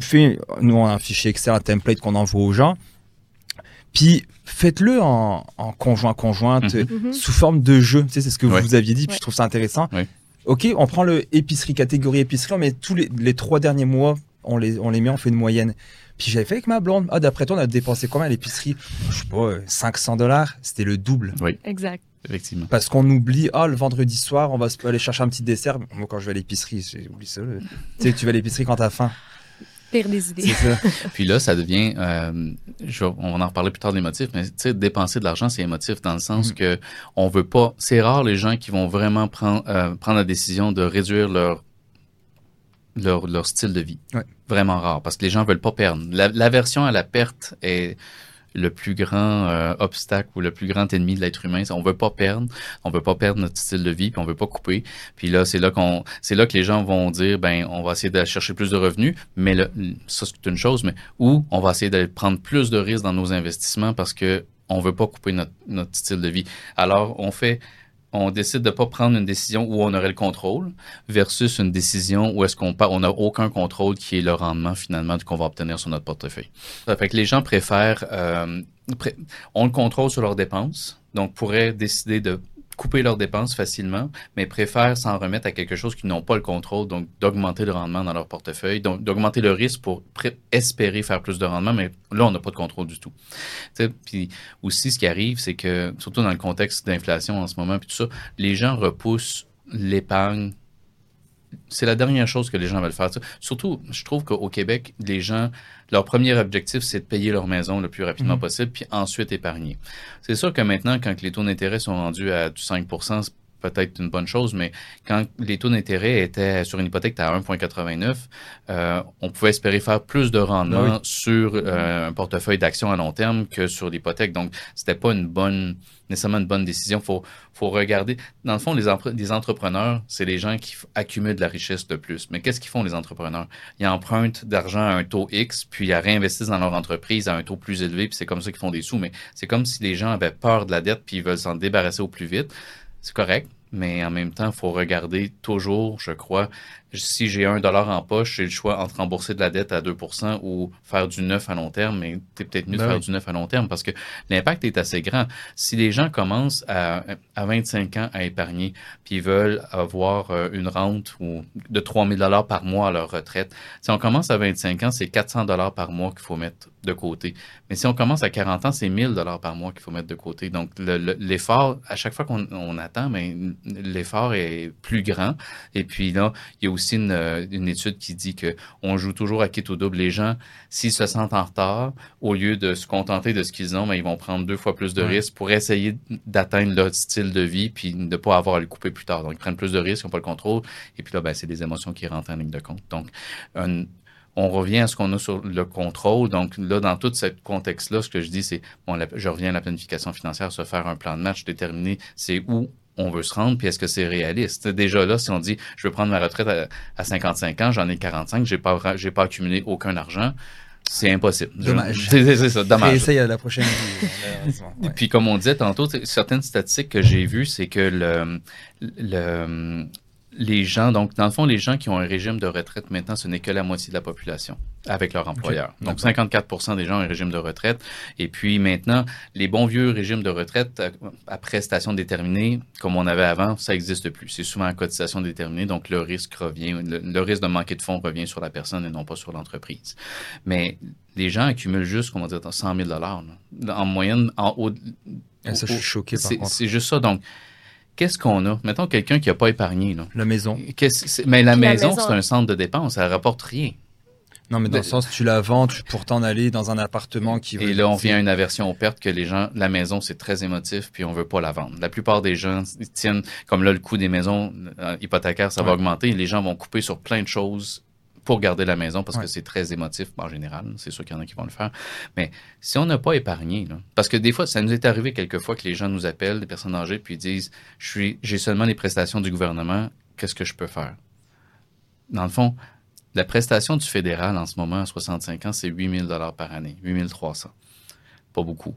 fais, nous, on a un fichier Excel, un template qu'on envoie aux gens, puis faites-le en, en conjoint-conjointe, Mhm. Mhm. sous forme de jeu. Tu sais, c'est ce que Ouais. vous aviez dit, puis Ouais. je trouve ça intéressant. Ouais. Ok, on prend le épicerie, catégorie épicerie, on met tous les, les trois derniers mois, on les, on les met, on fait une moyenne. Puis j'avais fait avec ma blonde. Ah, d'après toi, on a dépensé combien à l'épicerie? Je sais pas, euh, 500 dollars. C'était le double. Exact. Effectivement. Parce qu'on oublie, ah, le vendredi soir, on va se- aller chercher un petit dessert. Moi, quand je vais à l'épicerie, j'oublie ça. le- tu sais, tu vas à l'épicerie quand t'as faim. Pire des idées. C'est ça. Puis là, ça devient, euh, je on va en reparler plus tard des motifs, mais tu sais, dépenser de l'argent, c'est émotif dans le sens Mhm. que on veut pas. C'est rare les gens qui vont vraiment prendre euh, prendre la décision de réduire leur leur, leur style de vie. Ouais. Vraiment rare, parce que les gens veulent pas perdre. La- L'aversion à la perte est le plus grand euh, obstacle ou le plus grand ennemi de l'être humain. On veut pas perdre, on veut pas perdre notre style de vie, puis on veut pas couper. Puis là, c'est là qu'on, c'est là que les gens vont dire, ben, on va essayer d'aller chercher plus de revenus, mais ça c'est une chose, mais ou on va essayer d'aller prendre plus de risques dans nos investissements parce que on veut pas couper notre style de vie. Alors, on fait, on décide de pas prendre une décision où on aurait le contrôle versus une décision où est-ce qu'on on n'a aucun contrôle qui est le rendement finalement qu'on va obtenir sur notre portefeuille. Ça fait que les gens préfèrent, euh, pré- ont le contrôle sur leurs dépenses, donc pourraient décider de couper leurs dépenses facilement, mais préfèrent s'en remettre à quelque chose qu'ils n'ont pas le contrôle, donc d'augmenter le rendement dans leur portefeuille, donc d'augmenter le risque pour espérer faire plus de rendement, mais là, on n'a pas de contrôle du tout. Puis aussi, ce qui arrive, c'est que, surtout dans le contexte d'inflation en ce moment, puis tout ça, les gens repoussent l'épargne. C'est la dernière chose que les gens veulent faire. Surtout, je trouve qu'au Québec, les gens, leur premier objectif, c'est de payer leur maison le plus rapidement Mhm. possible, puis ensuite épargner. C'est sûr que maintenant, quand les taux d'intérêt sont rendus à du 5 c'est peut-être une bonne chose, mais quand les taux d'intérêt étaient sur une hypothèque à 1,89, euh, on pouvait espérer faire plus de rendement oui. sur euh, un portefeuille d'actions à long terme que sur l'hypothèque. Donc, c'était pas une bonne, nécessairement une bonne décision. Faut, faut regarder. Dans le fond, les, les entrepreneurs, c'est les gens qui accumulent de la richesse de plus. Mais qu'est-ce qu'ils font les entrepreneurs? Ils empruntent d'argent à un taux X, puis ils réinvestissent dans leur entreprise à un taux plus élevé, puis c'est comme ça qu'ils font des sous. Mais c'est comme si les gens avaient peur de la dette, puis ils veulent s'en débarrasser au plus vite. C'est correct, mais en même temps, il faut regarder toujours, je crois, si j'ai un dollar en poche, j'ai le choix entre rembourser de la dette à 2% ou faire du neuf à long terme, mais c'est peut-être mieux de Ben faire oui. du neuf à long terme parce que l'impact est assez grand. Si les gens commencent à, à 25 ans à épargner, puis ils veulent avoir euh, une rente ou de 3000 dollars par mois à leur retraite, si on commence à 25 ans, c'est 400 dollars par mois qu'il faut mettre de côté. Mais si on commence à 40 ans, c'est 1000 dollars par mois qu'il faut mettre de côté. Donc, le- le- l'effort, à chaque fois qu'on on attend, mais l'effort est plus grand. Et puis là, il y a aussi une, euh, une étude qui dit que on joue toujours à quitte au double. Les gens, s'ils se sentent en retard, au lieu de se contenter de ce qu'ils ont, mais ils vont prendre deux fois plus de Ouais. risques pour essayer d'atteindre leur style de vie puis de ne pas avoir à le couper plus tard. Donc, ils prennent plus de risques, ils n'ont pas le contrôle. Et puis là, ben, c'est des émotions qui rentrent en ligne de compte. Donc, un- on revient à ce qu'on a sur le contrôle. Donc là, dans tout ce contexte-là, ce que je dis, c'est, bon, la- je reviens à la planification financière, se faire un plan de match, déterminer c'est où on veut se rendre, puis est-ce que c'est réaliste? Déjà là, si on dit, je veux prendre ma retraite à, 55 ans, j'en ai 45, j'ai pas, j'ai pas accumulé aucun argent, c'est impossible. Dommage. C'est ça, dommage. essaye à la prochaine Puis comme on disait tantôt, certaines statistiques que j'ai vues, c'est que le, le, les gens, donc dans le fond, les gens qui ont un régime de retraite maintenant, ce n'est que la moitié de la population avec leur employeur. Donc 54% des gens ont un régime de retraite. Et puis maintenant, les bons vieux régimes de retraite euh, à, prestation déterminée, comme on avait avant, ça n'existe plus. C'est souvent à cotisation déterminée, donc le risque revient, le, risque de manquer de fonds revient sur la personne et non pas sur l'entreprise. Mais les gens accumulent juste, comment dire, 100 000 en moyenne, en haut. Ah, ça, je suis choqué par contre. C'est juste ça. Donc, qu'est-ce qu'on a? Mettons quelqu'un qui n'a pas épargné. Là. La maison. Mais la maison, c'est un centre de dépenses. Ça ne rapporte rien. Non, mais dans le sens, tu la vends pour t'en aller dans un appartement qui... Et là, on vient à une aversion aux pertes que les gens... La maison, c'est très émotif, puis on veut pas la vendre. La plupart des gens tiennent... Comme là, le coût des maisons euh, hypothécaires, ça va augmenter. Les gens vont couper sur plein de choses pour garder la maison parce que c'est très émotif en général. C'est sûr qu'il y en a qui vont le faire. Mais si on n'a pas épargné, parce que des fois, ça nous est arrivé quelquefois que les gens nous appellent, des personnes âgées, puis ils disent Je suis, j'ai seulement les prestations du gouvernement, qu'est-ce que je peux faire? Dans le fond, la prestation du fédéral en ce moment à 65 ans, c'est 8 000 par année, 8 300. Pas beaucoup.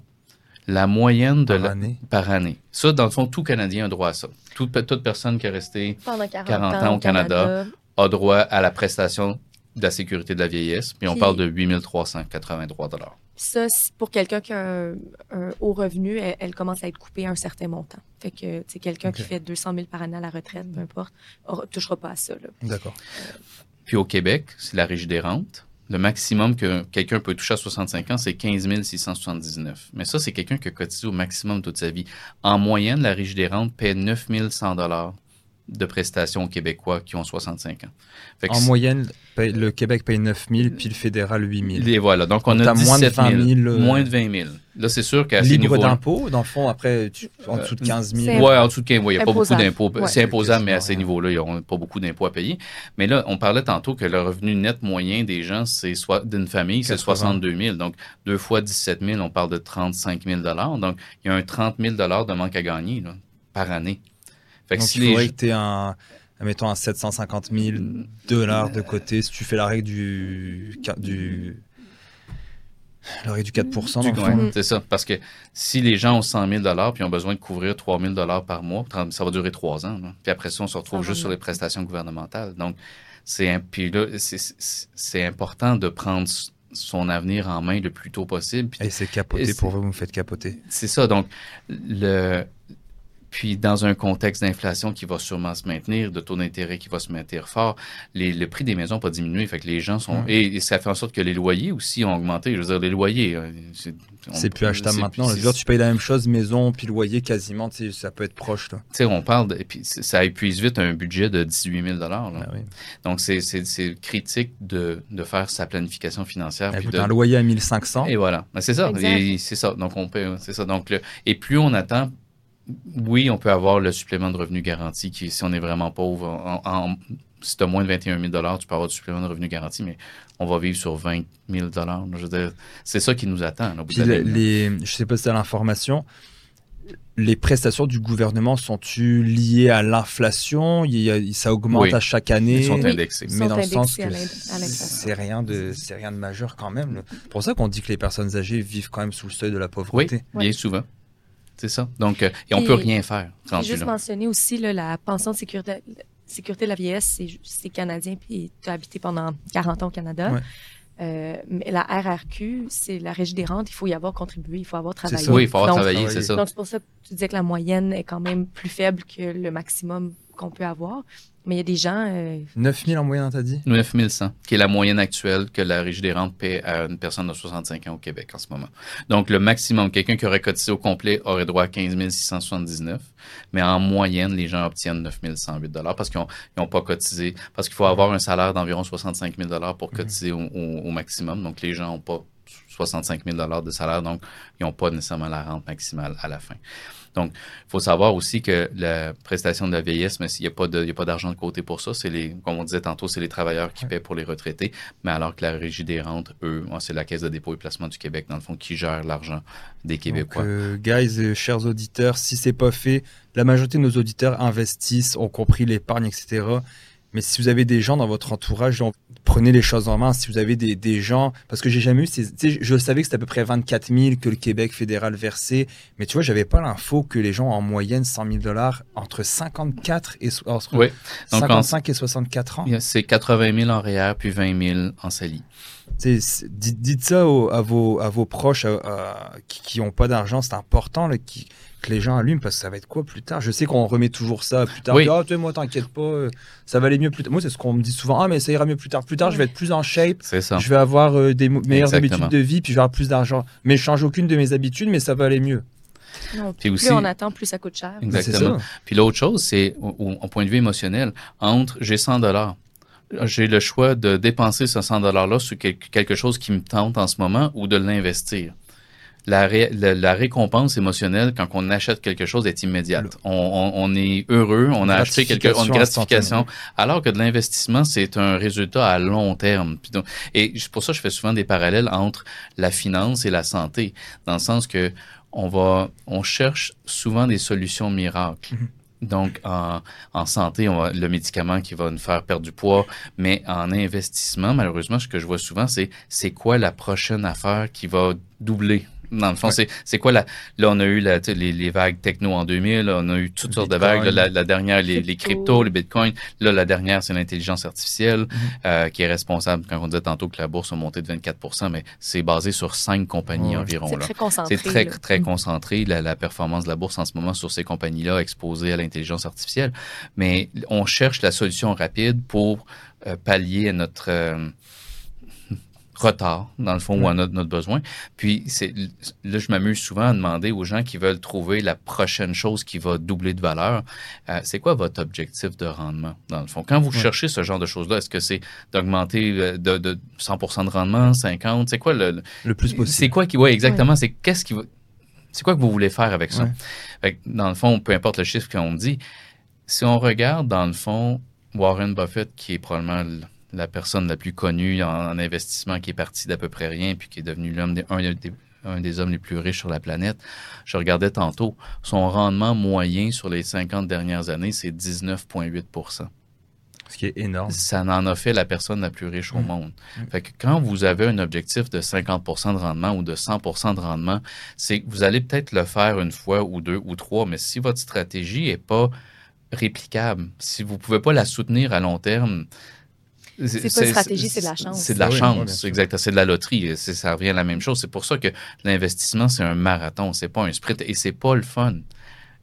La moyenne de par, année? par année. Ça, dans le fond, tout Canadien a droit à ça. Toute, toute personne qui a resté 40, ans, au Canada, a droit à la prestation de la sécurité de la vieillesse. Puis, on parle de 8 383 Ça, pour quelqu'un qui a un, haut revenu, elle, commence à être coupée à un certain montant. Fait que, c'est quelqu'un qui fait 200 000 par année à la retraite, peu importe, ne touchera pas à ça. D'accord. Euh, puis au Québec, c'est la régie des rentes. Le maximum que quelqu'un peut toucher à 65 ans, c'est 15 679. Mais ça, c'est quelqu'un qui a cotisé au maximum toute sa vie. En moyenne, la régie des rentes paie 9 100 de prestations aux Québécois qui ont 65 ans. en moyenne, le Québec paye 9 000, puis le fédéral 8 000. Et voilà, donc on a 17 moins de 20 000. Euh, moins de 20 000. Là, c'est sûr qu'à Libre d'impôt, dans le fond, après, en dessous de 15 000. Oui, en dessous de 15 000, il n'y a pas beaucoup d'impôts. c'est imposable, mais à ces niveaux-là, ils n'auront pas beaucoup d'impôts à payer. Mais là, on parlait tantôt que le revenu net moyen des gens, c'est soit d'une famille, c'est 62 000. Donc, deux fois 17 000, on parle de 35 000 Donc, il y a un 30 000 de manque à gagner par année. Fait Donc, il faudrait que tu aies un, mettons, un 750 000 dollars de côté si tu fais la règle du, du la règle du 4% C'est ça. Parce que si les gens ont 100 000 puis ont besoin de couvrir 3 000 par mois, ça va durer trois ans. Puis après ça, on se retrouve juste sur les prestations gouvernementales. Donc, c'est puis là, c'est important de prendre son avenir en main le plus tôt possible. Et c'est capoté pour vous, vous me faites capoter. C'est ça. Donc, le, puis, dans un contexte d'inflation qui va sûrement se maintenir, de taux d'intérêt qui va se maintenir fort, les, le prix des maisons n'a pas diminué. Fait que les gens sont. Et, ça fait en sorte que les loyers aussi ont augmenté. Je veux dire, les loyers. Euh, c'est plus achetable maintenant. Je veux dire, tu payes la même chose, maison, puis loyer quasiment, ça peut être proche. Tu sais, on parle. De, et puis, ça épuise vite un budget de 18 000 là. Ah Donc, c'est critique de, de, faire sa planification financière. Puis Un loyer à 1500. Et voilà. Ben, c'est ça. C'est ça. Donc, on paye. C'est ça. Donc, et plus on attend, oui, on peut avoir le supplément de revenu garanti qui, si on est vraiment pauvre, en, si tu as moins de 21 000 tu peux avoir du supplément de revenu garanti, mais on va vivre sur 20 000 c'est ça qui nous attend. je ne sais pas si tu as l'information, les prestations du gouvernement sont-elles liées à l'inflation? Ça augmente à chaque année. Ils sont indexés. Mais dans le sens que c'est rien de rien de majeur quand même. C'est pour ça qu'on dit que les personnes âgées vivent quand même sous le seuil de la pauvreté. Oui, bien souvent. C'est ça. Donc, euh, et on peut rien faire. Juste mentionner aussi la pension de sécurité, sécurité de la vieillesse, c'est canadien, puis tu as habité pendant 40 ans au Canada. Euh, mais la RRQ, c'est la régie des rentes. Il faut y avoir contribué, il faut avoir travaillé. Oui, il faut avoir travaillé, c'est ça. Donc, c'est pour ça que tu disais que la moyenne est quand même plus faible que le maximum qu'on peut avoir. Mais il y a des gens. Euh... 9000 en moyenne, t'as dit? 9100, qui est la moyenne actuelle que la Régie des rentes paie à une personne de 65 ans au Québec en ce moment. Donc, le maximum, quelqu'un qui aurait cotisé au complet aurait droit à 15 679. Mais en moyenne, les gens obtiennent 9108 parce qu'ils n'ont pas cotisé. Parce qu'il faut avoir un salaire d'environ 65 000 pour mhm. cotiser au, maximum. Donc, les gens n'ont pas 65 000 de salaire, donc ils n'ont pas nécessairement la rente maximale à la fin. Donc, il faut savoir aussi que la prestation de la vieillesse, mais s'il n'y a pas d'argent de côté pour ça, c'est les, comme on disait tantôt, c'est les travailleurs qui paient pour les retraités, mais alors que la régie des rentes, eux, c'est la Caisse de dépôt et placement du Québec, dans le fond, qui gère l'argent des Québécois. Donc, euh, guys, chers auditeurs, si c'est pas fait, la majorité de nos auditeurs investissent, ont compris l'épargne, etc. Mais si vous avez des gens dans votre entourage, prenez les choses en main. Si vous avez des, des gens, parce que j'ai jamais eu, je savais que c'était à peu près 24 000 que le Québec fédéral versait, mais tu vois, j'avais pas l'info que les gens en moyenne 100 000 dollars entre 54 et entre oui. 55 et 64 ans. C'est 80 000 en REER puis 20 000 en CELI. Dites, dites, ça à, vos, à vos proches qui n'ont pas d'argent, c'est important. Là, qui, que les gens allument parce que ça va être quoi plus tard? Je sais qu'on remet toujours ça plus tard. Oui. Ah, toi, moi, t'inquiète pas, euh, ça va aller mieux plus tard. Moi, c'est ce qu'on me dit souvent. Ah, mais ça ira mieux plus tard. Plus tard, je vais être plus en shape. C'est ça. Je vais avoir euh, des meilleures habitudes de vie, puis je vais avoir plus d'argent. Mais je change aucune de mes habitudes, mais ça va aller mieux. Non, puis plus on attend, plus ça coûte cher. Exactement. Puis l'autre chose, c'est au, au, point de vue émotionnel, entre j'ai 100 dollars, j'ai le choix de dépenser ce 100 dollars-là sur quelque chose qui me tente en ce moment ou de l'investir la, la, récompense émotionnelle quand on achète quelque chose est immédiate. On, on, est heureux, on a acheté quelque chose, une gratification, alors que de l'investissement, c'est un résultat à long terme. Et pour ça, je fais souvent des parallèles entre la finance et la santé, dans le sens que on va, on cherche souvent des solutions miracles. Mm-hmm. Donc, en, en santé, on va, le médicament qui va nous faire perdre du poids, mais en investissement, malheureusement, ce que je vois souvent, c'est c'est quoi la prochaine affaire qui va doubler? Dans le fond, c'est quoi la. Là, on a eu la, les, les, vagues techno en 2000, on a eu toutes sortes de vagues. la, la, dernière, les, les, cryptos, les bitcoins. Là, la dernière, c'est l'intelligence artificielle mm-hmm. euh, qui est responsable, quand on disait tantôt que la bourse a monté de 24% mais c'est basé sur cinq compagnies environ. C'est très concentré. C'est très, très mm. concentré, la, la, performance de la bourse en ce moment sur ces compagnies-là exposées à l'intelligence artificielle. Mais on cherche la solution rapide pour euh, pallier à notre. Euh, retard, dans le fond, ou à notre, notre besoin. Puis, c'est là, je m'amuse souvent à demander aux gens qui veulent trouver la prochaine chose qui va doubler de valeur, euh, c'est quoi votre objectif de rendement, dans le fond? Quand vous cherchez ce genre de choses-là, est-ce que c'est d'augmenter euh, de, de 100 de rendement, 50? C'est quoi le... Le plus possible. C'est quoi qui... Oui, exactement. C'est qu'est-ce qui va... C'est quoi que vous voulez faire avec ça? Fait dans le fond, peu importe le chiffre qu'on dit, si on regarde, dans le fond, Warren Buffett, qui est probablement la personne la plus connue en, investissement qui est parti d'à peu près rien puis qui est devenu l'homme des, un, des, hommes les plus riches sur la planète. Je regardais tantôt, son rendement moyen sur les 50 dernières années, c'est 19,8% ce qui est énorme. Ça en a fait la personne la plus riche au mmh. monde. Mmh. Fait que quand vous avez un objectif de 50% de rendement ou de 100% de rendement, c'est que vous allez peut-être le faire une fois ou deux ou trois, mais si votre stratégie est pas réplicable, si vous pouvez pas la soutenir à long terme, c'est pas une stratégie, c'est de la chance. C'est de la chance, exact. C'est de la loterie. Ça revient à la même chose. C'est pour ça que l'investissement, c'est un marathon, c'est pas un sprint et c'est pas le fun.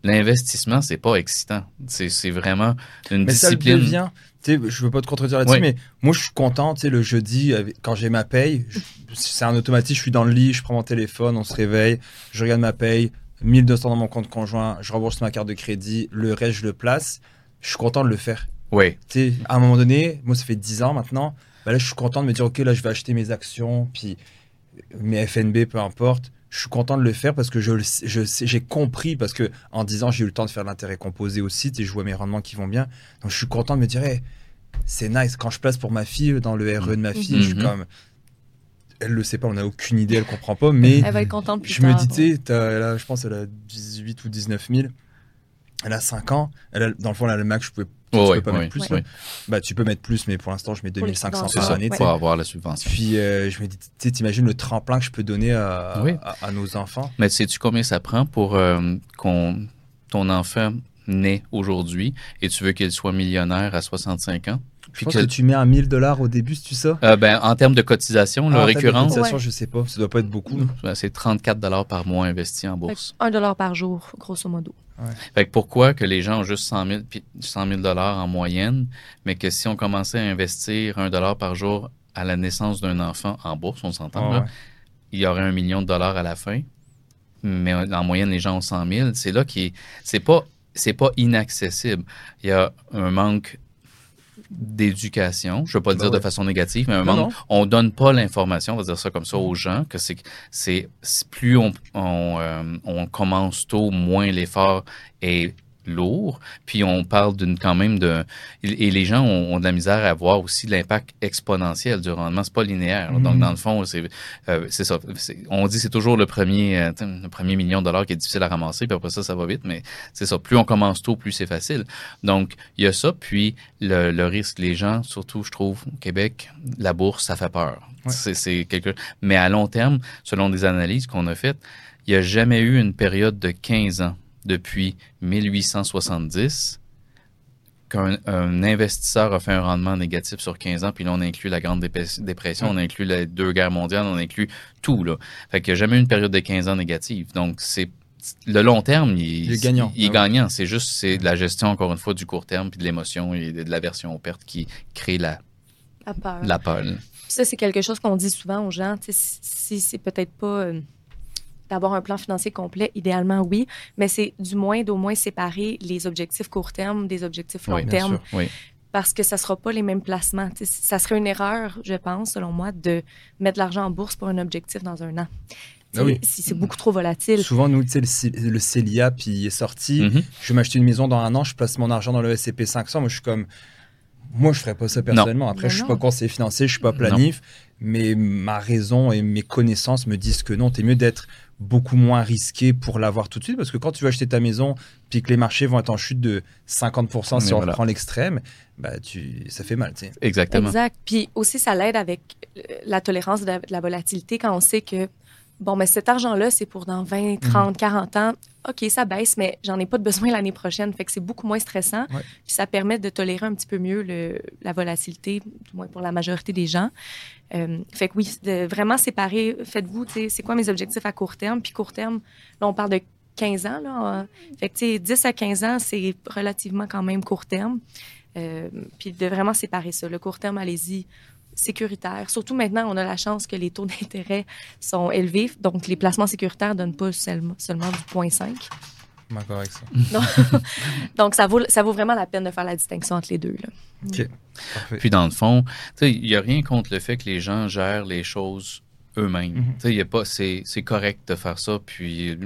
L'investissement, c'est pas excitant. C'est vraiment une mais discipline. Ça devient, je veux pas te contredire là-dessus, mais moi, je suis content, le jeudi, quand j'ai ma paye, c'est un automatique, je suis dans le lit, je prends mon téléphone, on se réveille, je regarde ma paye, 1200 dans mon compte conjoint, je rembourse ma carte de crédit, le reste, je le place. Je suis content de le faire. Oui. Tu sais, à un moment donné, moi, ça fait 10 ans maintenant, bah là, je suis content de me dire, OK, là, je vais acheter mes actions, puis mes FNB, peu importe. Je suis content de le faire parce que je, je j'ai compris, parce que en 10 ans, j'ai eu le temps de faire l'intérêt composé aussi, et je vois mes rendements qui vont bien. Donc, je suis content de me dire, c'est nice. Quand je place pour ma fille dans le RE de ma fille, je suis mhm. comme elle le sait pas, on n'a aucune idée, elle comprend pas, mais elle va être contente plus je me dis, tu sais, je pense qu'elle a 18 ou 19 000, elle a 5 ans, elle dans le fond, elle a le max, je pouvais tu peux pas mettre plus. Bah, tu peux mettre plus, mais pour l'instant, je mets 2500 par année. Pour avoir la subvention. Puis, euh, je me dis, tu t'imagines le tremplin que je peux donner à, à, nos enfants? Mais sais-tu combien ça prend pour euh, qu'on ton enfant naît aujourd'hui et tu veux qu'il soit millionnaire à 65 ans? Puis je pense que... tu mets un 1000 dollars au début, c'est ça? Euh, ben, en termes de cotisation, ah, récurrente. cotisation, je sais pas. Ça doit pas être beaucoup. C'est 34 dollars par mois investi en bourse. 1 dollar par jour, grosso modo. Fait que pourquoi que les gens ont juste 100 000, dollars en moyenne, mais que si on commençait à investir un dollar par jour à la naissance d'un enfant en bourse, on s'entend, il y aurait un million de dollars à la fin, mais en moyenne, les gens ont 100 000. C'est là qui c'est pas, c'est pas inaccessible. Il y a un manque d'éducation. Je ne veux pas le bah dire de façon négative, mais à un moment, on ne donne pas l'information, on va dire ça comme ça, aux gens, que c'est c'est plus on, on, euh, on commence tôt, moins l'effort est lourd. Puis on parle d'une quand même de et les gens ont, de la misère à voir aussi l'impact exponentiel du rendement. C'est pas linéaire. Donc mm-hmm. dans le fond, c'est euh, ça. On dit c'est toujours le premier euh, le premier million de dollars qui est difficile à ramasser. Puis après ça, ça va vite. Mais c'est ça. Plus on commence tôt, plus c'est facile. Donc il y a ça. Puis le, le risque, les gens, surtout je trouve au Québec, la bourse, ça fait peur. C'est quelque. Mais à long terme, selon des analyses qu'on a faites, il n'y a jamais eu une période de 15 ans depuis 1870 qu'un investisseur a fait un rendement négatif sur 15 ans, puis là, on inclut la Grande Dépression, on inclut les deux guerres mondiales, on inclut tout, là. Fait qu'il n'y a jamais eu une période de 15 ans négative. Donc, c'est le long terme, il, est gagnant. Il est ah gagnant. C'est juste, c'est de la gestion, encore une fois, du court terme, puis de l'émotion et de l'aversion aux pertes qui crée la, la peur. Ça, c'est quelque chose qu'on dit souvent aux gens. Si c'est peut-être pas... Euh, d'avoir un plan financier complet, idéalement, oui, mais c'est du moins d'au moins séparer les objectifs court terme des objectifs long terme. Parce que ça ne sera pas les mêmes placements. ça serait une erreur, je pense, selon moi, de mettre de l'argent en bourse pour un objectif dans un an. Ah si c'est beaucoup trop volatile. Souvent, nous, le, le CELIA, puis il est sorti. Mm-hmm. Je vais m'acheter une maison dans un an, je place mon argent dans le SCP 500. Moi, je suis comme. Moi, je ferais pas ça personnellement. Après, je je suis pas conseiller financier, je suis pas planif, mais ma raison et mes connaissances me disent que non, tu es mieux d'être beaucoup moins risqué pour l'avoir tout de suite parce que quand tu vas acheter ta maison puis que les marchés vont être en chute de 50% si on prend l'extrême, bah tu, ça fait mal. Tu sais. Exactement. Exact. Puis aussi, ça l'aide avec euh, la tolérance de la, volatilité quand on sait que, bon, mais cet argent-là, c'est pour dans 20, 30, 40 ans. OK, ça baisse, mais j'en ai pas de besoin l'année prochaine. Fait que c'est beaucoup moins stressant. Puis ça permet de tolérer un petit peu mieux le, la volatilité, du moins pour la majorité des gens. Euh, fait que oui, de vraiment séparer, faites-vous, c'est quoi mes objectifs à court terme? Puis court terme, là, on parle de 15 ans. Là, fait que, tu sais, 10 à 15 ans, c'est relativement quand même court terme. Euh, puis de vraiment séparer ça. Le court terme, allez-y, sécuritaire. Surtout maintenant, on a la chance que les taux d'intérêt sont élevés. Donc, les placements sécuritaires ne donnent pas seulement, seulement du 0,5. D'accord avec ça. Donc, ça, vaut, ça vaut vraiment la peine de faire la distinction entre les deux. Là. OK. Puis, dans le fond, il n'y a rien contre le fait que les gens gèrent les choses eux-mêmes. Mm pas, c'est, correct de faire ça. Puis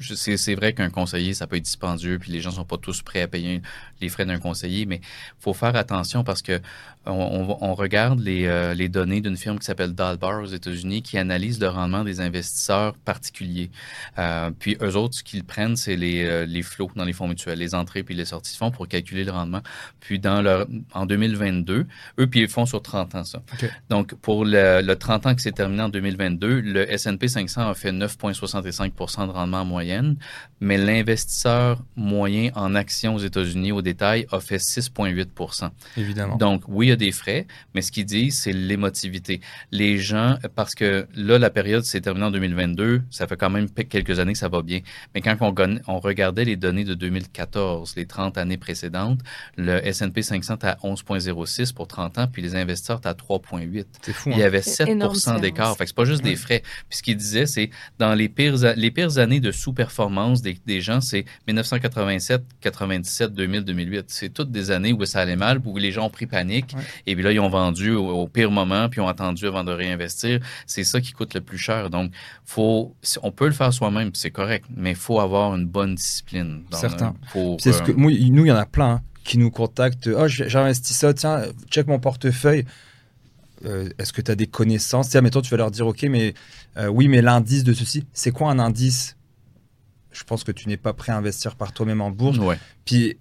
c'est, vrai qu'un conseiller, ça peut être dispendieux, puis les gens sont pas tous prêts à payer les frais d'un conseiller, mais faut faire attention parce que on, regarde les, euh, les, données d'une firme qui s'appelle Dalbar aux États-Unis qui analyse le rendement des investisseurs particuliers. Euh, puis eux autres, ce qu'ils prennent, c'est les, euh, les flots dans les fonds mutuels, les entrées puis les sorties de fonds pour calculer le rendement. Puis dans leur, en 2022, eux, puis ils font sur 30 ans ça. Donc pour le, le 30 ans qui s'est terminé en 2022, le S&P 500 a fait 9,65% de rendement en moyenne, mais l'investisseur moyen en actions aux États-Unis au détail a fait 6,8 Évidemment. Donc oui, il y a des frais, mais ce qu'il dit, c'est l'émotivité. Les gens, parce que là, la période s'est terminée en 2022, ça fait quand même quelques années que ça va bien. Mais quand on, on regardait les données de 2014, les 30 années précédentes, le S&P 500 à 11,06 pour 30 ans, puis les investisseurs à 3,8. C'est fou. Il y hein? avait 7% d'écart c'est pas juste des frais. Puis ce qu'il disait, c'est dans les pires, les pires années de sous-performance des, des, gens, c'est 1987, 97, 2000, 2008. C'est toutes des années où ça allait mal, où les gens ont pris panique. Et puis là, ils ont vendu au, pire moment, puis ont attendu avant de réinvestir. C'est ça qui coûte le plus cher. Donc, faut, on peut le faire soi-même, c'est correct, mais il faut avoir une bonne discipline. Certain. c'est ce que, nous, il y en a plein hein, qui nous contactent. Oh, j'ai investi ça, tiens, check mon portefeuille. Euh, est-ce que tu as des connaissances? Tiens, mettons, tu vas leur dire, OK, mais euh, oui, mais l'indice de ceci, c'est quoi un indice? Je pense que tu n'es pas prêt à investir par toi-même en bourse. Puis,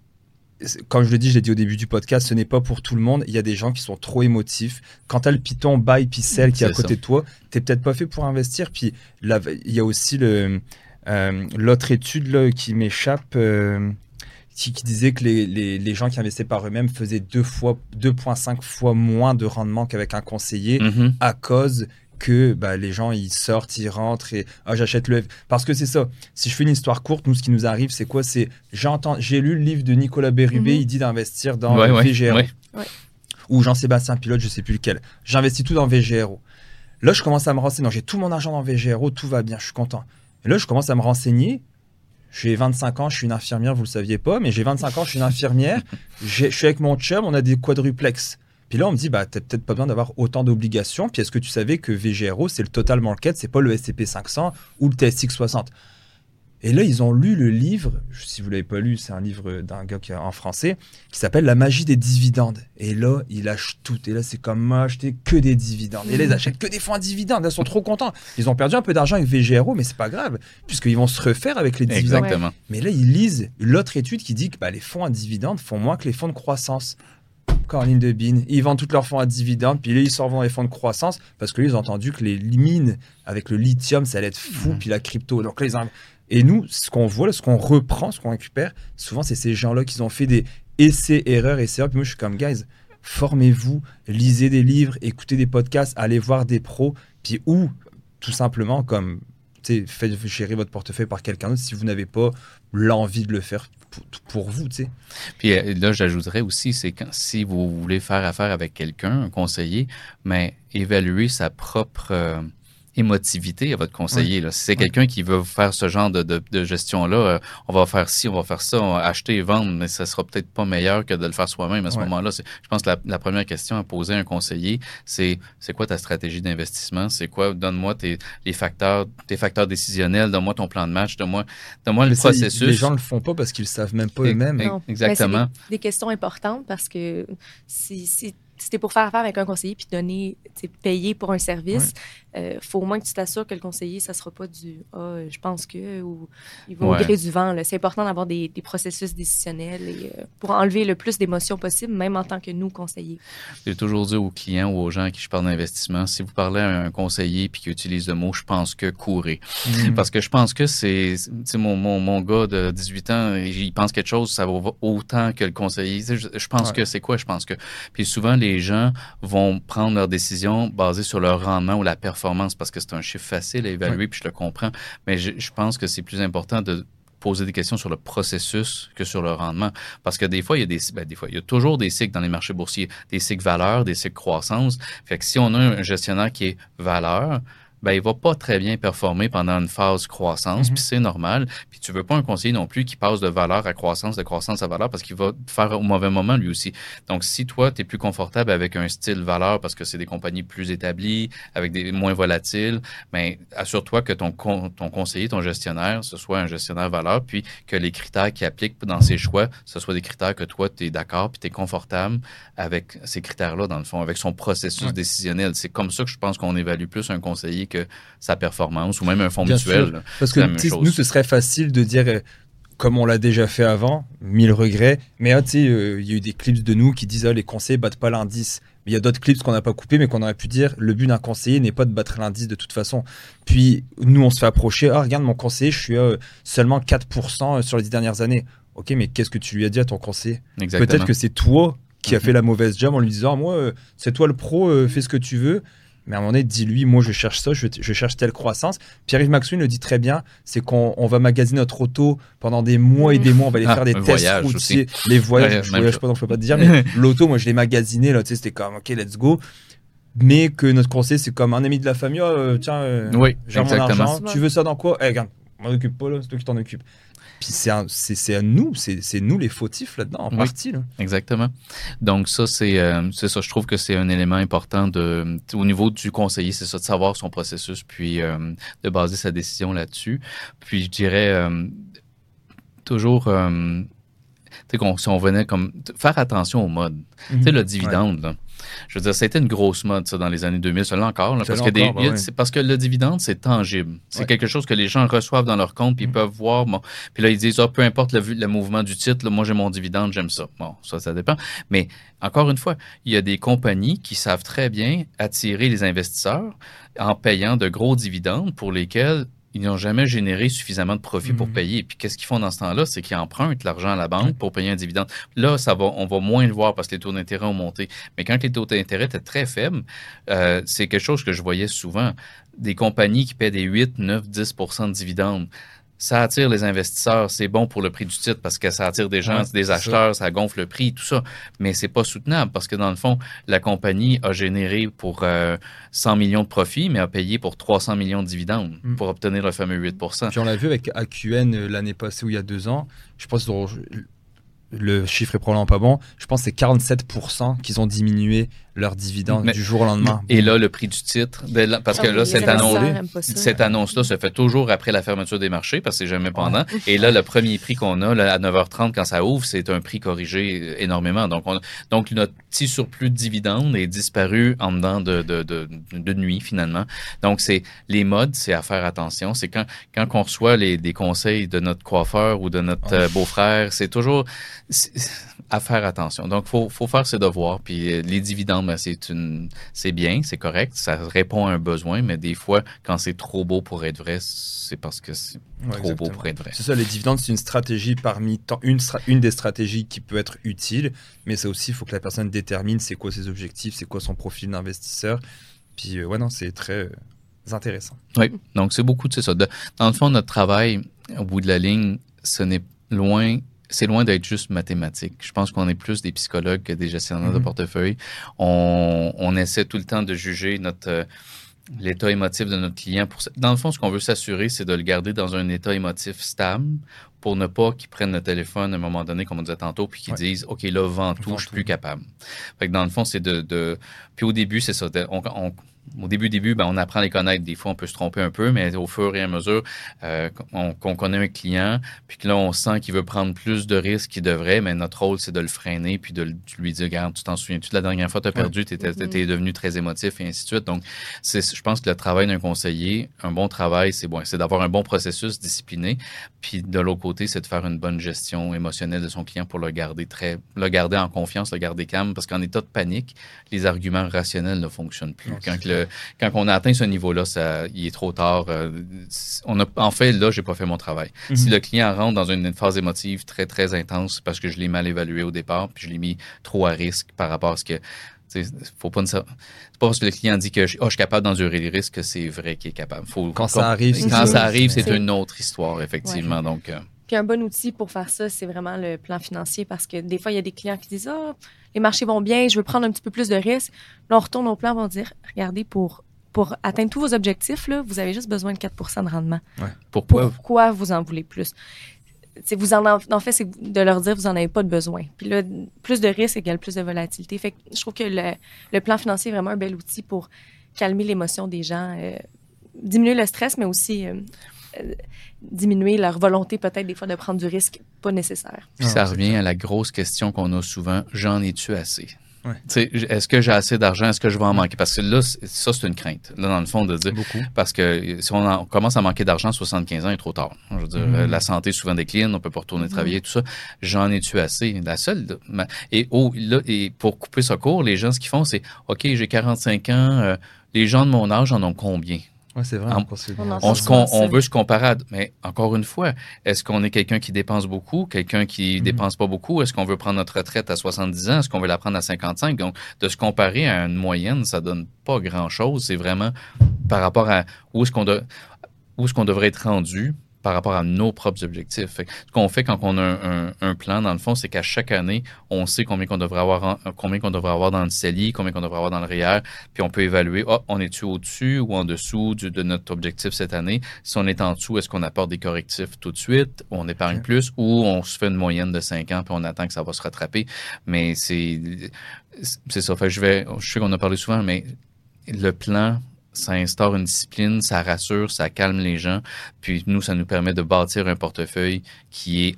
comme je le dis, je l'ai dit au début du podcast, ce n'est pas pour tout le monde. Il y a des gens qui sont trop émotifs. Quand tu as le Python buy puis sell qui est à côté de toi, tu n'es peut-être pas fait pour investir. Puis, il y a aussi euh, l'autre étude qui m'échappe qui, disait que les, les, gens qui investissaient par eux-mêmes faisaient 2,5 fois moins de rendement qu'avec un conseiller mm-hmm. à cause que bah, les gens ils sortent, ils rentrent et ah, j'achète le parce que c'est ça. Si je fais une histoire courte, nous ce qui nous arrive c'est quoi? C'est j'entends, j'ai lu le livre de Nicolas Bérubé, mm-hmm. il dit d'investir dans VGRO ou Jean-Sébastien Pilote, je sais plus lequel. J'investis tout dans VGRO. Là je commence à me renseigner, j'ai tout mon argent dans VGRO, tout va bien, je suis content. Et là je commence à me renseigner j'ai 25 ans, je suis une infirmière, vous le saviez pas, mais j'ai 25 ans, je suis une infirmière, je suis avec mon chum, on a des quadruplex. Puis là, on me dit, bah, t'as peut-être pas besoin d'avoir autant d'obligations. Puis est-ce que tu savais que VGRO, c'est le total market, c'est pas le SCP 500 ou le TSX 60 et là, ils ont lu le livre, si vous l'avez pas lu, c'est un livre d'un gars qui, en français, qui s'appelle La magie des dividendes. Et là, ils lâchent tout. Et là, c'est comme acheter que des dividendes. Et là, ils achètent que des fonds à dividendes. ils sont trop contents. Ils ont perdu un peu d'argent avec VGRO, mais c'est pas grave, puisqu'ils vont se refaire avec les dividendes. Exactement. Mais là, ils lisent l'autre étude qui dit que bah, les fonds à dividendes font moins que les fonds de croissance. Caroline de Bine, ils vendent tous leurs fonds à dividendes, puis là, ils s'en vont les fonds de croissance parce que ils ont entendu que les mines avec le lithium, ça allait être fou, mmh. puis la crypto. Donc là, ils et nous, ce qu'on voit, ce qu'on reprend, ce qu'on récupère, souvent, c'est ces gens-là qui ont fait des essais, erreurs, essais. Puis moi, je suis comme, guys, formez-vous, lisez des livres, écoutez des podcasts, allez voir des pros, puis ou tout simplement, comme, faites gérer votre portefeuille par quelqu'un d'autre si vous n'avez pas l'envie de le faire pour, vous, tu sais. Puis euh, là, j'ajouterais aussi, c'est quand si vous voulez faire affaire avec quelqu'un, un conseiller, mais évaluer sa propre euh, émotivité à votre conseiller. Si c'est quelqu'un qui veut faire ce genre de, de, gestion-là, euh, on va faire ci, on va faire ça, acheter et vendre, mais ça sera peut-être pas meilleur que de le faire soi-même à ce moment-là. Je pense que la, première question à poser à un conseiller, c'est c'est quoi ta stratégie d'investissement? C'est quoi? Donne-moi tes les facteurs, tes facteurs décisionnels, donne-moi ton plan de match, donne-moi donne le processus. les gens le font pas parce qu'ils savent même pas eux-mêmes. Exactement. Des, des, questions importantes parce que si, si c'était pour faire affaire avec un conseiller puis donner, payer pour un service, il euh, faut au moins que tu t'assures que le conseiller, ça sera pas du ah, je pense que ou il va au gré du vent. C'est important d'avoir des, processus décisionnels et, euh, pour enlever le plus d'émotions possible, même en tant que nous, conseillers. J'ai toujours dit aux clients ou aux gens à qui je parle d'investissement, si vous parlez à un conseiller puis qui utilise le mot je pense que, courez. Mm. Parce que je pense que c'est mon, mon, mon, gars de 18 ans, il pense quelque chose, ça vaut autant que le conseiller. Je, je pense que c'est quoi, je pense que. Puis souvent, les gens vont prendre leurs décisions basées sur leur rendement ou la performance parce que c'est un chiffre facile à évaluer, puis je le comprends. Mais je, pense que c'est plus important de poser des questions sur le processus que sur le rendement. Parce que des fois, il y a des, ben, des fois, il y a toujours des cycles dans les marchés boursiers, des cycles valeur, des cycles croissance. Fait que si on a un gestionnaire qui est valeur, ben, il va pas très bien performer pendant une phase croissance, mhm. puis c'est normal. Puis tu veux pas un conseiller non plus qui passe de valeur à croissance, de croissance à valeur, parce qu'il va faire au mauvais moment lui aussi. Donc, si toi, tu es plus confortable avec un style valeur parce que c'est des compagnies plus établies, avec des moins volatiles, mais ben, assure-toi que ton, ton conseiller, ton gestionnaire, ce soit un gestionnaire valeur, puis que les critères qui appliquent dans ses choix, ce soit des critères que toi, tu es d'accord, puis tu es confortable avec ces critères-là, dans le fond, avec son processus décisionnel. C'est comme ça que je pense qu'on évalue plus un conseiller que sa performance ou même un fonds mutuel. Parce que nous, ce serait facile de dire, euh, comme on l'a déjà fait avant, mille regrets, mais ah, euh, il y a eu des clips de nous qui disent ah, les conseillers battent pas l'indice. Il y a d'autres clips qu'on n'a pas coupés, mais qu'on aurait pu dire le but d'un conseiller n'est pas de battre l'indice de toute façon. Puis nous, on se fait approcher. Ah, regarde, mon conseiller, je suis à seulement 4% sur les dix dernières années. Ok, mais qu'est-ce que tu lui as dit à ton conseiller? Peut-être que c'est toi qui a mm-hmm. fait la mauvaise job en lui disant Moi, euh, c'est toi le pro, fais ce que tu veux. Mais à un moment donné, dis-lui, moi, je cherche ça, je, cherche telle croissance. Pierre-Yves Maxwin le dit très bien, c'est qu'on va magasiner notre auto pendant des mois et des mois, on va aller ah, faire des tests routiers, les voyages, je voyage pas, donc je peux pas te dire, mais l'auto, moi, je l'ai magasiné, là, tu sais, c'était comme, ok, let's go. Mais que notre conseil, c'est comme un ami de la famille, oh, tiens, euh, j'ai mon argent, tu veux ça dans quoi? Eh, regarde, m'en occupe pas, c'est toi qui t'en occupe. Puis c'est à nous, c'est nous les fautifs là-dedans, en partie. Exactement. Donc ça, euh, c'est ça. Je trouve que c'est un élément important de, au niveau du conseiller, c'est ça, de savoir son processus, puis euh, de baser sa décision là-dessus. Puis je dirais euh, toujours tu sais, si on venait comme faire attention au mode. Tu sais, le mhm. dividende, là. Je veux dire, ça a été une grosse mode, ça, dans les années 2000, seulement encore. Là, parce, que des, parce que le dividende, c'est tangible. C'est quelque chose que les gens reçoivent dans leur compte, puis ils mhm. peuvent voir. Bon, puis là, ils disent, ah, peu importe le, le mouvement du titre, moi, j'ai mon dividende, j'aime ça. Bon, ça, ça dépend. Mais encore une fois, il y a des compagnies qui savent très bien attirer les investisseurs en payant de gros dividendes pour lesquels ils n'ont jamais généré suffisamment de profit pour mhm. payer. Puis, qu'est-ce qu'ils font dans ce temps-là? C'est qu'ils empruntent l'argent à la banque pour payer un dividende. Là, ça va, on va moins le voir parce que les taux d'intérêt ont monté. Mais quand les taux d'intérêt étaient très faibles, euh, c'est quelque chose que je voyais souvent. Des compagnies qui paient des 8, 9, 10% de dividendes ça attire les investisseurs, c'est bon pour le prix du titre parce que ça attire des gens, des acheteurs, ça. gonfle le prix, tout ça. Mais c'est pas soutenable parce que dans le fond, la compagnie a généré pour 100 euh, millions de profits, mais a payé pour 300 millions de dividendes mm. pour obtenir le fameux 8 Puis on l'a vu avec AQN euh, l'année passée ou il y a deux ans. Je pense que le chiffre est probablement pas bon. Je pense que c'est 47% qu'ils ont diminué leurs dividendes du jour au lendemain. Et là, le prix du titre, parce que là, cette annonce, cette annonce-là se fait toujours après la fermeture des marchés, parce que c'est jamais pendant. Et là, le premier prix qu'on a là, à 9h30 quand ça ouvre, c'est un prix corrigé énormément. Donc, on, donc notre petit surplus de dividendes est disparu en dedans de, de, de, de nuit finalement. Donc, c'est les modes, c'est à faire attention. C'est quand quand on reçoit les, des conseils de notre coiffeur ou de notre euh, beau-frère, c'est toujours à faire attention. Donc, faut faut faire ses devoirs. Puis euh, les dividendes ben, c'est une, c'est bien, c'est correct, ça répond à un besoin, mais des fois, quand c'est trop beau pour être vrai, c'est parce que c'est trop beau pour être vrai. C'est ça, les dividendes, c'est une stratégie parmi tant, une, une des stratégies qui peut être utile, mais ça aussi, il faut que la personne détermine c'est quoi ses objectifs, c'est quoi son profil d'investisseur. Puis, euh, ouais, non, c'est très euh, intéressant. Oui, donc c'est beaucoup de ça. dans le fond, notre travail, au bout de la ligne, ce n'est loin c'est loin d'être juste mathématique. Je pense qu'on est plus des psychologues que des gestionnaires de mhm. portefeuille. On, on, essaie tout le temps de juger notre euh, l'état émotif de notre client. Pour, dans le fond, ce qu'on veut s'assurer, c'est de le garder dans un état émotif stable pour ne pas qu'il prenne le téléphone à un moment donné, comme on disait tantôt, puis qu'ils disent, OK, là, vent tout, je suis plus capable. Fait que dans le fond, c'est de, de... Puis au début, c'est ça. On, on, au début, début, ben, on apprend à les connaître. Des fois, on peut se tromper un peu, mais au fur et à mesure euh, qu'on connaît un client, puis que là, on sent qu'il veut prendre plus de risques qu'il devrait, mais notre rôle, c'est de le freiner, puis de, lui dire, regarde, tu t'en souviens-tu de la dernière fois, tu as perdu, tu mm-hmm. devenu très émotif, et ainsi de suite. Donc, je pense que le travail d'un conseiller, un bon travail, c'est bon, c'est d'avoir un bon processus discipliné, puis de l'autre côté, c'est de faire une bonne gestion émotionnelle de son client pour le garder très, le garder en confiance, le garder calme, parce qu'en état de panique, les arguments rationnels ne fonctionnent plus. Quand quand on a atteint ce niveau-là, ça, il est trop tard. Euh, on a, en fait, là, j'ai pas fait mon travail. Mhm. Si le client rentre dans une, phase émotive très, très intense parce que je l'ai mal évalué au départ, puis je l'ai mis trop à risque par rapport à ce que faut pas c'est pas parce que le client dit que oh, je suis capable d'endurer les risques que c'est vrai qu'il est capable. Faut, quand, ça arrive, quand ça arrive, c'est une autre histoire effectivement. Donc, euh. puis un bon outil pour faire ça, c'est vraiment le plan financier parce que des fois il y a des clients qui disent ah les marchés vont bien, je veux prendre un petit peu plus de risques. Là, on retourne au plan, on va dire, regardez, pour, pour atteindre tous vos objectifs, là, vous avez juste besoin de 4% de rendement. Pourquoi? Pourquoi vous en voulez plus? Vous en, en fait, c'est de leur dire vous n'en avez pas de besoin. Puis là, plus de risques égale plus de volatilité. Fait que je trouve que le, le plan financier est vraiment un bel outil pour calmer l'émotion des gens, euh, diminuer le stress, mais aussi euh, diminuer leur volonté peut-être des fois de prendre du risque pas nécessaire. Puis ça revient à la grosse question qu'on a souvent, j'en ai-tu assez? Est-ce que j'ai assez d'argent? Est-ce que je vais en manquer? Parce que là, ça, c'est une crainte. Là, dans le fond, de dire. Beaucoup. Parce que si on, commence à manquer d'argent à 75 ans, il est trop tard. Je veux dire, mm-hmm. la santé souvent décline, on peut pas retourner mm-hmm. travailler, tout ça. J'en ai-tu assez? La seule. Et, oh, là, et pour couper ce cours, les gens, ce qu'ils font, c'est OK, j'ai 45 ans, euh, les gens de mon âge en ont combien? Oui, c'est vrai. On, veut se comparer, mais encore une fois, est-ce qu'on est quelqu'un qui dépense beaucoup, quelqu'un qui mm-hmm. dépense pas beaucoup? Est-ce qu'on veut prendre notre retraite à 70 ans? Est-ce qu'on veut la prendre à 55? Donc, de se comparer à une moyenne, ça donne pas grand-chose. C'est vraiment par rapport à où est-ce qu'on où est-ce qu'on devrait être rendu par rapport à nos propres objectifs. ce qu'on fait quand on a un, plan, dans le fond, c'est qu'à chaque année, on sait combien qu'on devrait avoir, combien qu'on devrait avoir dans le CELI, combien qu'on devrait avoir dans le REER, puis on peut évaluer, oh, on est-tu au-dessus ou en dessous de notre objectif cette année? Si on est en dessous, est-ce qu'on apporte des correctifs tout de suite, on épargne plus, ou on se fait une moyenne de 5 ans, puis on attend que ça va se rattraper? Mais c'est, c'est ça. Fait je vais, je sais qu'on a parlé souvent, mais le plan ça instaure une discipline, ça rassure, ça calme les gens. Puis nous, ça nous permet de bâtir un portefeuille qui est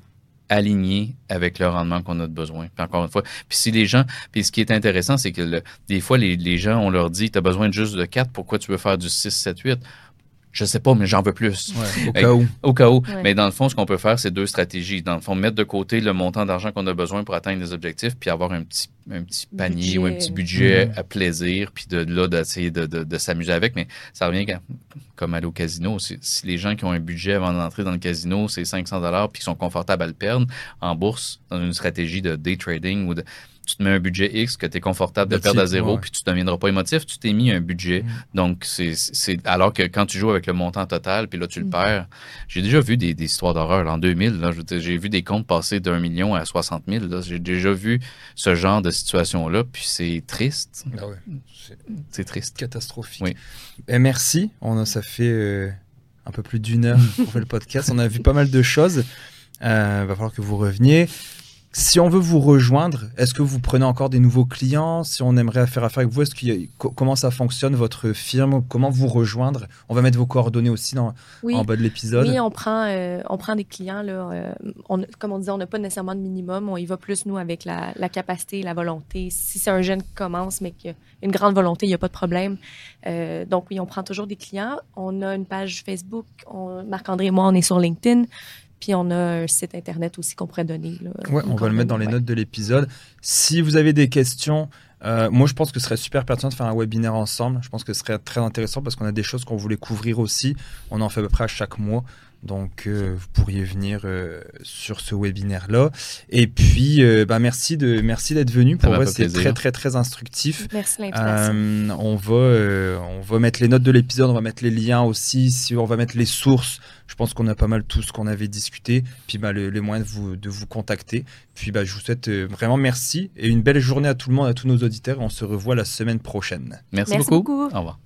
aligné avec le rendement qu'on a de besoin. Puis encore une fois, puis si les gens, puis ce qui est intéressant, c'est que des fois, les, gens, on leur dit, tu besoin de juste de 4, pourquoi tu veux faire du 6, 7, 8? Je sais pas, mais j'en veux plus. au cas où. Au cas où. Mais dans le fond, ce qu'on peut faire, c'est deux stratégies. Dans le fond, mettre de côté le montant d'argent qu'on a besoin pour atteindre les objectifs, puis avoir un petit un petit panier ou un petit budget à plaisir, puis de, là, d'essayer de, de, s'amuser avec. Mais ça revient comme aller au casino. Si, les gens qui ont un budget avant d'entrer dans le casino, c'est 500 dollars, puis qui sont confortables à le perdre en bourse, dans une stratégie de day trading ou de tu te mets un budget X que tu es confortable de, perdre à zéro, puis tu ne deviendras pas émotif, tu t'es mis un budget. Mm. Donc, c'est alors que quand tu joues avec le montant total, puis là, tu le mm. perds. J'ai déjà vu des, histoires d'horreur. En 2000, j'ai vu des comptes passer d'un million à 60 000. J'ai déjà vu ce genre de situation-là, puis c'est triste. Ah c'est triste. Catastrophique. Oui. Et merci. On a, ça fait euh, un peu plus d'une heure pour faire le podcast. On a vu pas mal de choses. Il euh, va falloir que vous reveniez. Si on veut vous rejoindre, est-ce que vous prenez encore des nouveaux clients? Si on aimerait faire affaire avec vous, est-ce comment ça fonctionne votre firme? Comment vous rejoindre? On va mettre vos coordonnées aussi dans, en bas de l'épisode. Oui, on prend, euh, on prend des clients. Là, euh, on, comme on disait, on n'a pas nécessairement de minimum. On y va plus, nous, avec la, capacité la volonté. Si c'est un jeune qui commence, mais qui a une grande volonté, il n'y a pas de problème. Euh, donc, oui, on prend toujours des clients. On a une page Facebook. Marc-André et moi, on est sur LinkedIn. Puis on a un site internet aussi qu'on pourrait donner. Oui, on va le mettre dans les notes de l'épisode. Si vous avez des questions, euh, moi je pense que ce serait super pertinent de faire un webinaire ensemble. Je pense que ce serait très intéressant parce qu'on a des choses qu'on voulait couvrir aussi. On en fait à peu près à chaque mois. Donc, euh, vous pourriez venir euh, sur ce webinaire-là. Et puis, bah, merci de merci d'être venu. Pour moi, c'est très, très, très instructif. Merci on, va, on va mettre les notes de l'épisode, on va mettre les liens aussi, si on va mettre les sources je pense qu'on a pas mal tout ce qu'on avait discuté. Puis bah, les moyens de vous, de vous contacter. Puis bah, je vous souhaite euh, vraiment merci et une belle journée à tout le monde, à tous nos auditeurs. On se revoit la semaine prochaine. Merci, beaucoup. Au revoir.